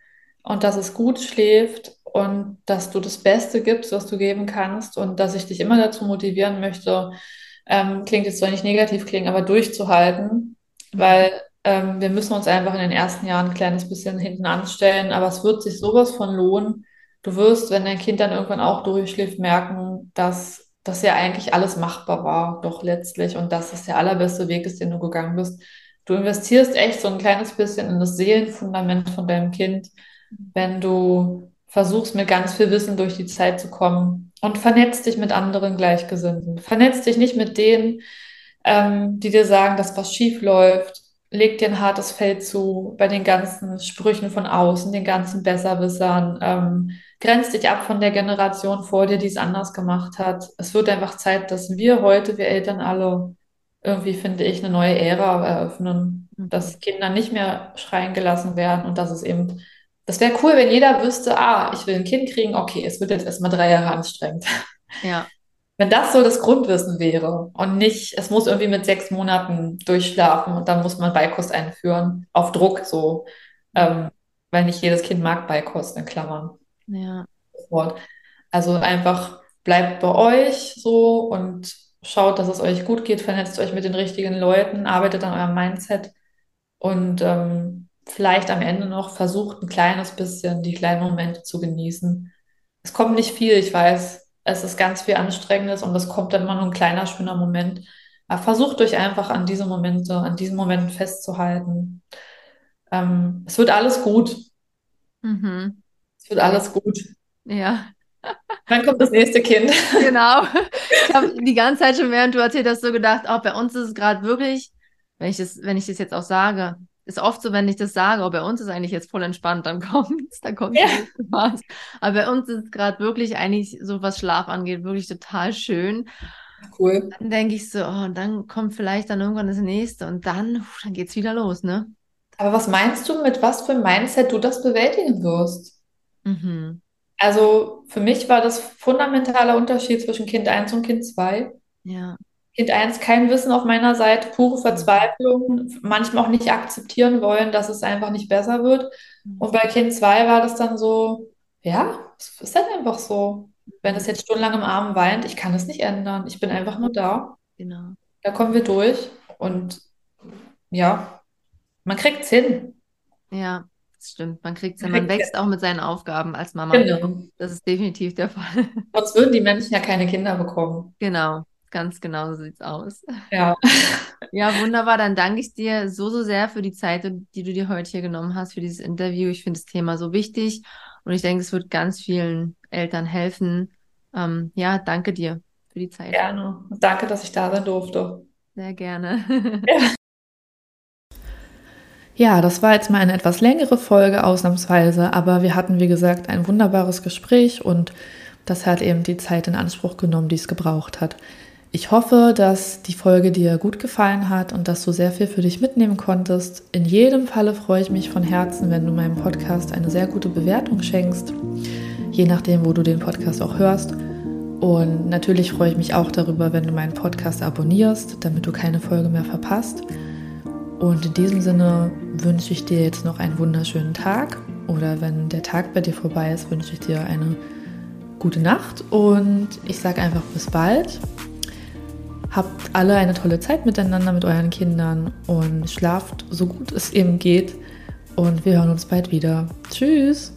und dass es gut schläft und dass du das Beste gibst, was du geben kannst und dass ich dich immer dazu motivieren möchte, ähm, klingt jetzt zwar nicht negativ klingen, aber durchzuhalten, weil ähm, wir müssen uns einfach in den ersten Jahren ein kleines bisschen hinten anstellen, aber es wird sich sowas von lohnen. Du wirst, wenn dein Kind dann irgendwann auch durchschläft, merken, dass das ja eigentlich alles machbar war, doch letztlich, und dass es der allerbeste Weg ist, den du gegangen bist. Du investierst echt so ein kleines bisschen in das Seelenfundament von deinem Kind, wenn du versuchst, mit ganz viel Wissen durch die Zeit zu kommen und vernetzt dich mit anderen Gleichgesinnten. Vernetzt dich nicht mit denen, ähm, die dir sagen, dass was schief läuft. leg dir ein hartes Fell zu bei den ganzen Sprüchen von außen, den ganzen Besserwissern. Ähm, grenz dich ab von der Generation vor dir, die es anders gemacht hat. Es wird einfach Zeit, dass wir heute, wir Eltern alle, irgendwie, finde ich, eine neue Ära eröffnen. Mhm. Dass Kinder nicht mehr schreien gelassen werden und dass es eben, das wäre cool, wenn jeder wüsste, ah, ich will ein Kind kriegen, okay, es wird jetzt erstmal drei Jahre anstrengend. Ja, Wenn das so das Grundwissen wäre und nicht, es muss irgendwie mit sechs Monaten durchschlafen und dann muss man Beikost einführen, auf Druck so, ähm, weil nicht jedes Kind mag Beikost in Klammern. ja. Also einfach bleibt bei euch so und schaut, dass es euch gut geht, vernetzt euch mit den richtigen Leuten, arbeitet an eurem Mindset und ähm, vielleicht am Ende noch versucht ein kleines bisschen die kleinen Momente zu genießen. Es kommt nicht viel, ich weiß. Es ist ganz viel Anstrengendes und es kommt dann immer nur ein kleiner, schöner Moment. Aber versucht euch einfach an diese Momente, an diesen Momenten festzuhalten. Ähm, es wird alles gut. mhm. Es wird alles gut. Ja, Dann kommt das nächste Kind. genau. Ich habe die ganze Zeit schon, während du erzählt hast, so gedacht, oh, bei uns ist es gerade wirklich, wenn ich das, wenn ich das jetzt auch sage, ist oft so, wenn ich das sage, oh, bei uns ist eigentlich jetzt voll entspannt, dann kommt's, dann kommt Ja. Phase. Aber bei uns ist es gerade wirklich eigentlich, so was Schlaf angeht, wirklich total schön. Cool. Dann denke ich so, oh, und dann kommt vielleicht dann irgendwann das nächste und dann, puh, dann geht's wieder los, ne? Aber was meinst du, mit was für einem Mindset du das bewältigen wirst? Mhm. Also für mich war das fundamentaler Unterschied zwischen Kind 1 und Kind 2. Ja, Kind 1 kein Wissen auf meiner Seite, pure Verzweiflung, manchmal auch nicht akzeptieren wollen, dass es einfach nicht besser wird. Und bei Kind 2 war das dann so, ja, es ist dann einfach so. Wenn es jetzt stundenlang im Arm weint, ich kann es nicht ändern. Ich bin einfach nur da. genau. Da kommen wir durch. Und ja, man kriegt es hin. Ja, das stimmt. Man kriegt's ja, Man man wächst auch mit seinen Aufgaben als Mama. Genau. Das ist definitiv der Fall. Sonst würden die Menschen ja keine Kinder bekommen. Genau, ganz genau so sieht's aus. Ja. Ja, wunderbar. Dann danke ich dir so, so sehr für die Zeit, die du dir heute hier genommen hast, für dieses Interview. Ich finde das Thema so wichtig und ich denke, es wird ganz vielen Eltern helfen. Ähm, ja, danke dir für die Zeit. Gerne. Danke, dass ich da sein durfte. Sehr gerne. Ja, das war jetzt mal eine etwas längere Folge ausnahmsweise, aber wir hatten, wie gesagt, ein wunderbares Gespräch und das hat eben die Zeit in Anspruch genommen, die es gebraucht hat. Ich hoffe, dass die Folge dir gut gefallen hat und dass du sehr viel für dich mitnehmen konntest. In jedem Falle freue ich mich von Herzen, wenn du meinem Podcast eine sehr gute Bewertung schenkst, je nachdem, wo du den Podcast auch hörst. Und natürlich freue ich mich auch darüber, wenn du meinen Podcast abonnierst, damit du keine Folge mehr verpasst. Und in diesem Sinne wünsche ich dir jetzt noch einen wunderschönen Tag. Oder wenn der Tag bei dir vorbei ist, wünsche ich dir eine gute Nacht. Und ich sage einfach bis bald. Habt alle eine tolle Zeit miteinander mit euren Kindern und schlaft so gut es eben geht. Und wir hören uns bald wieder. Tschüss.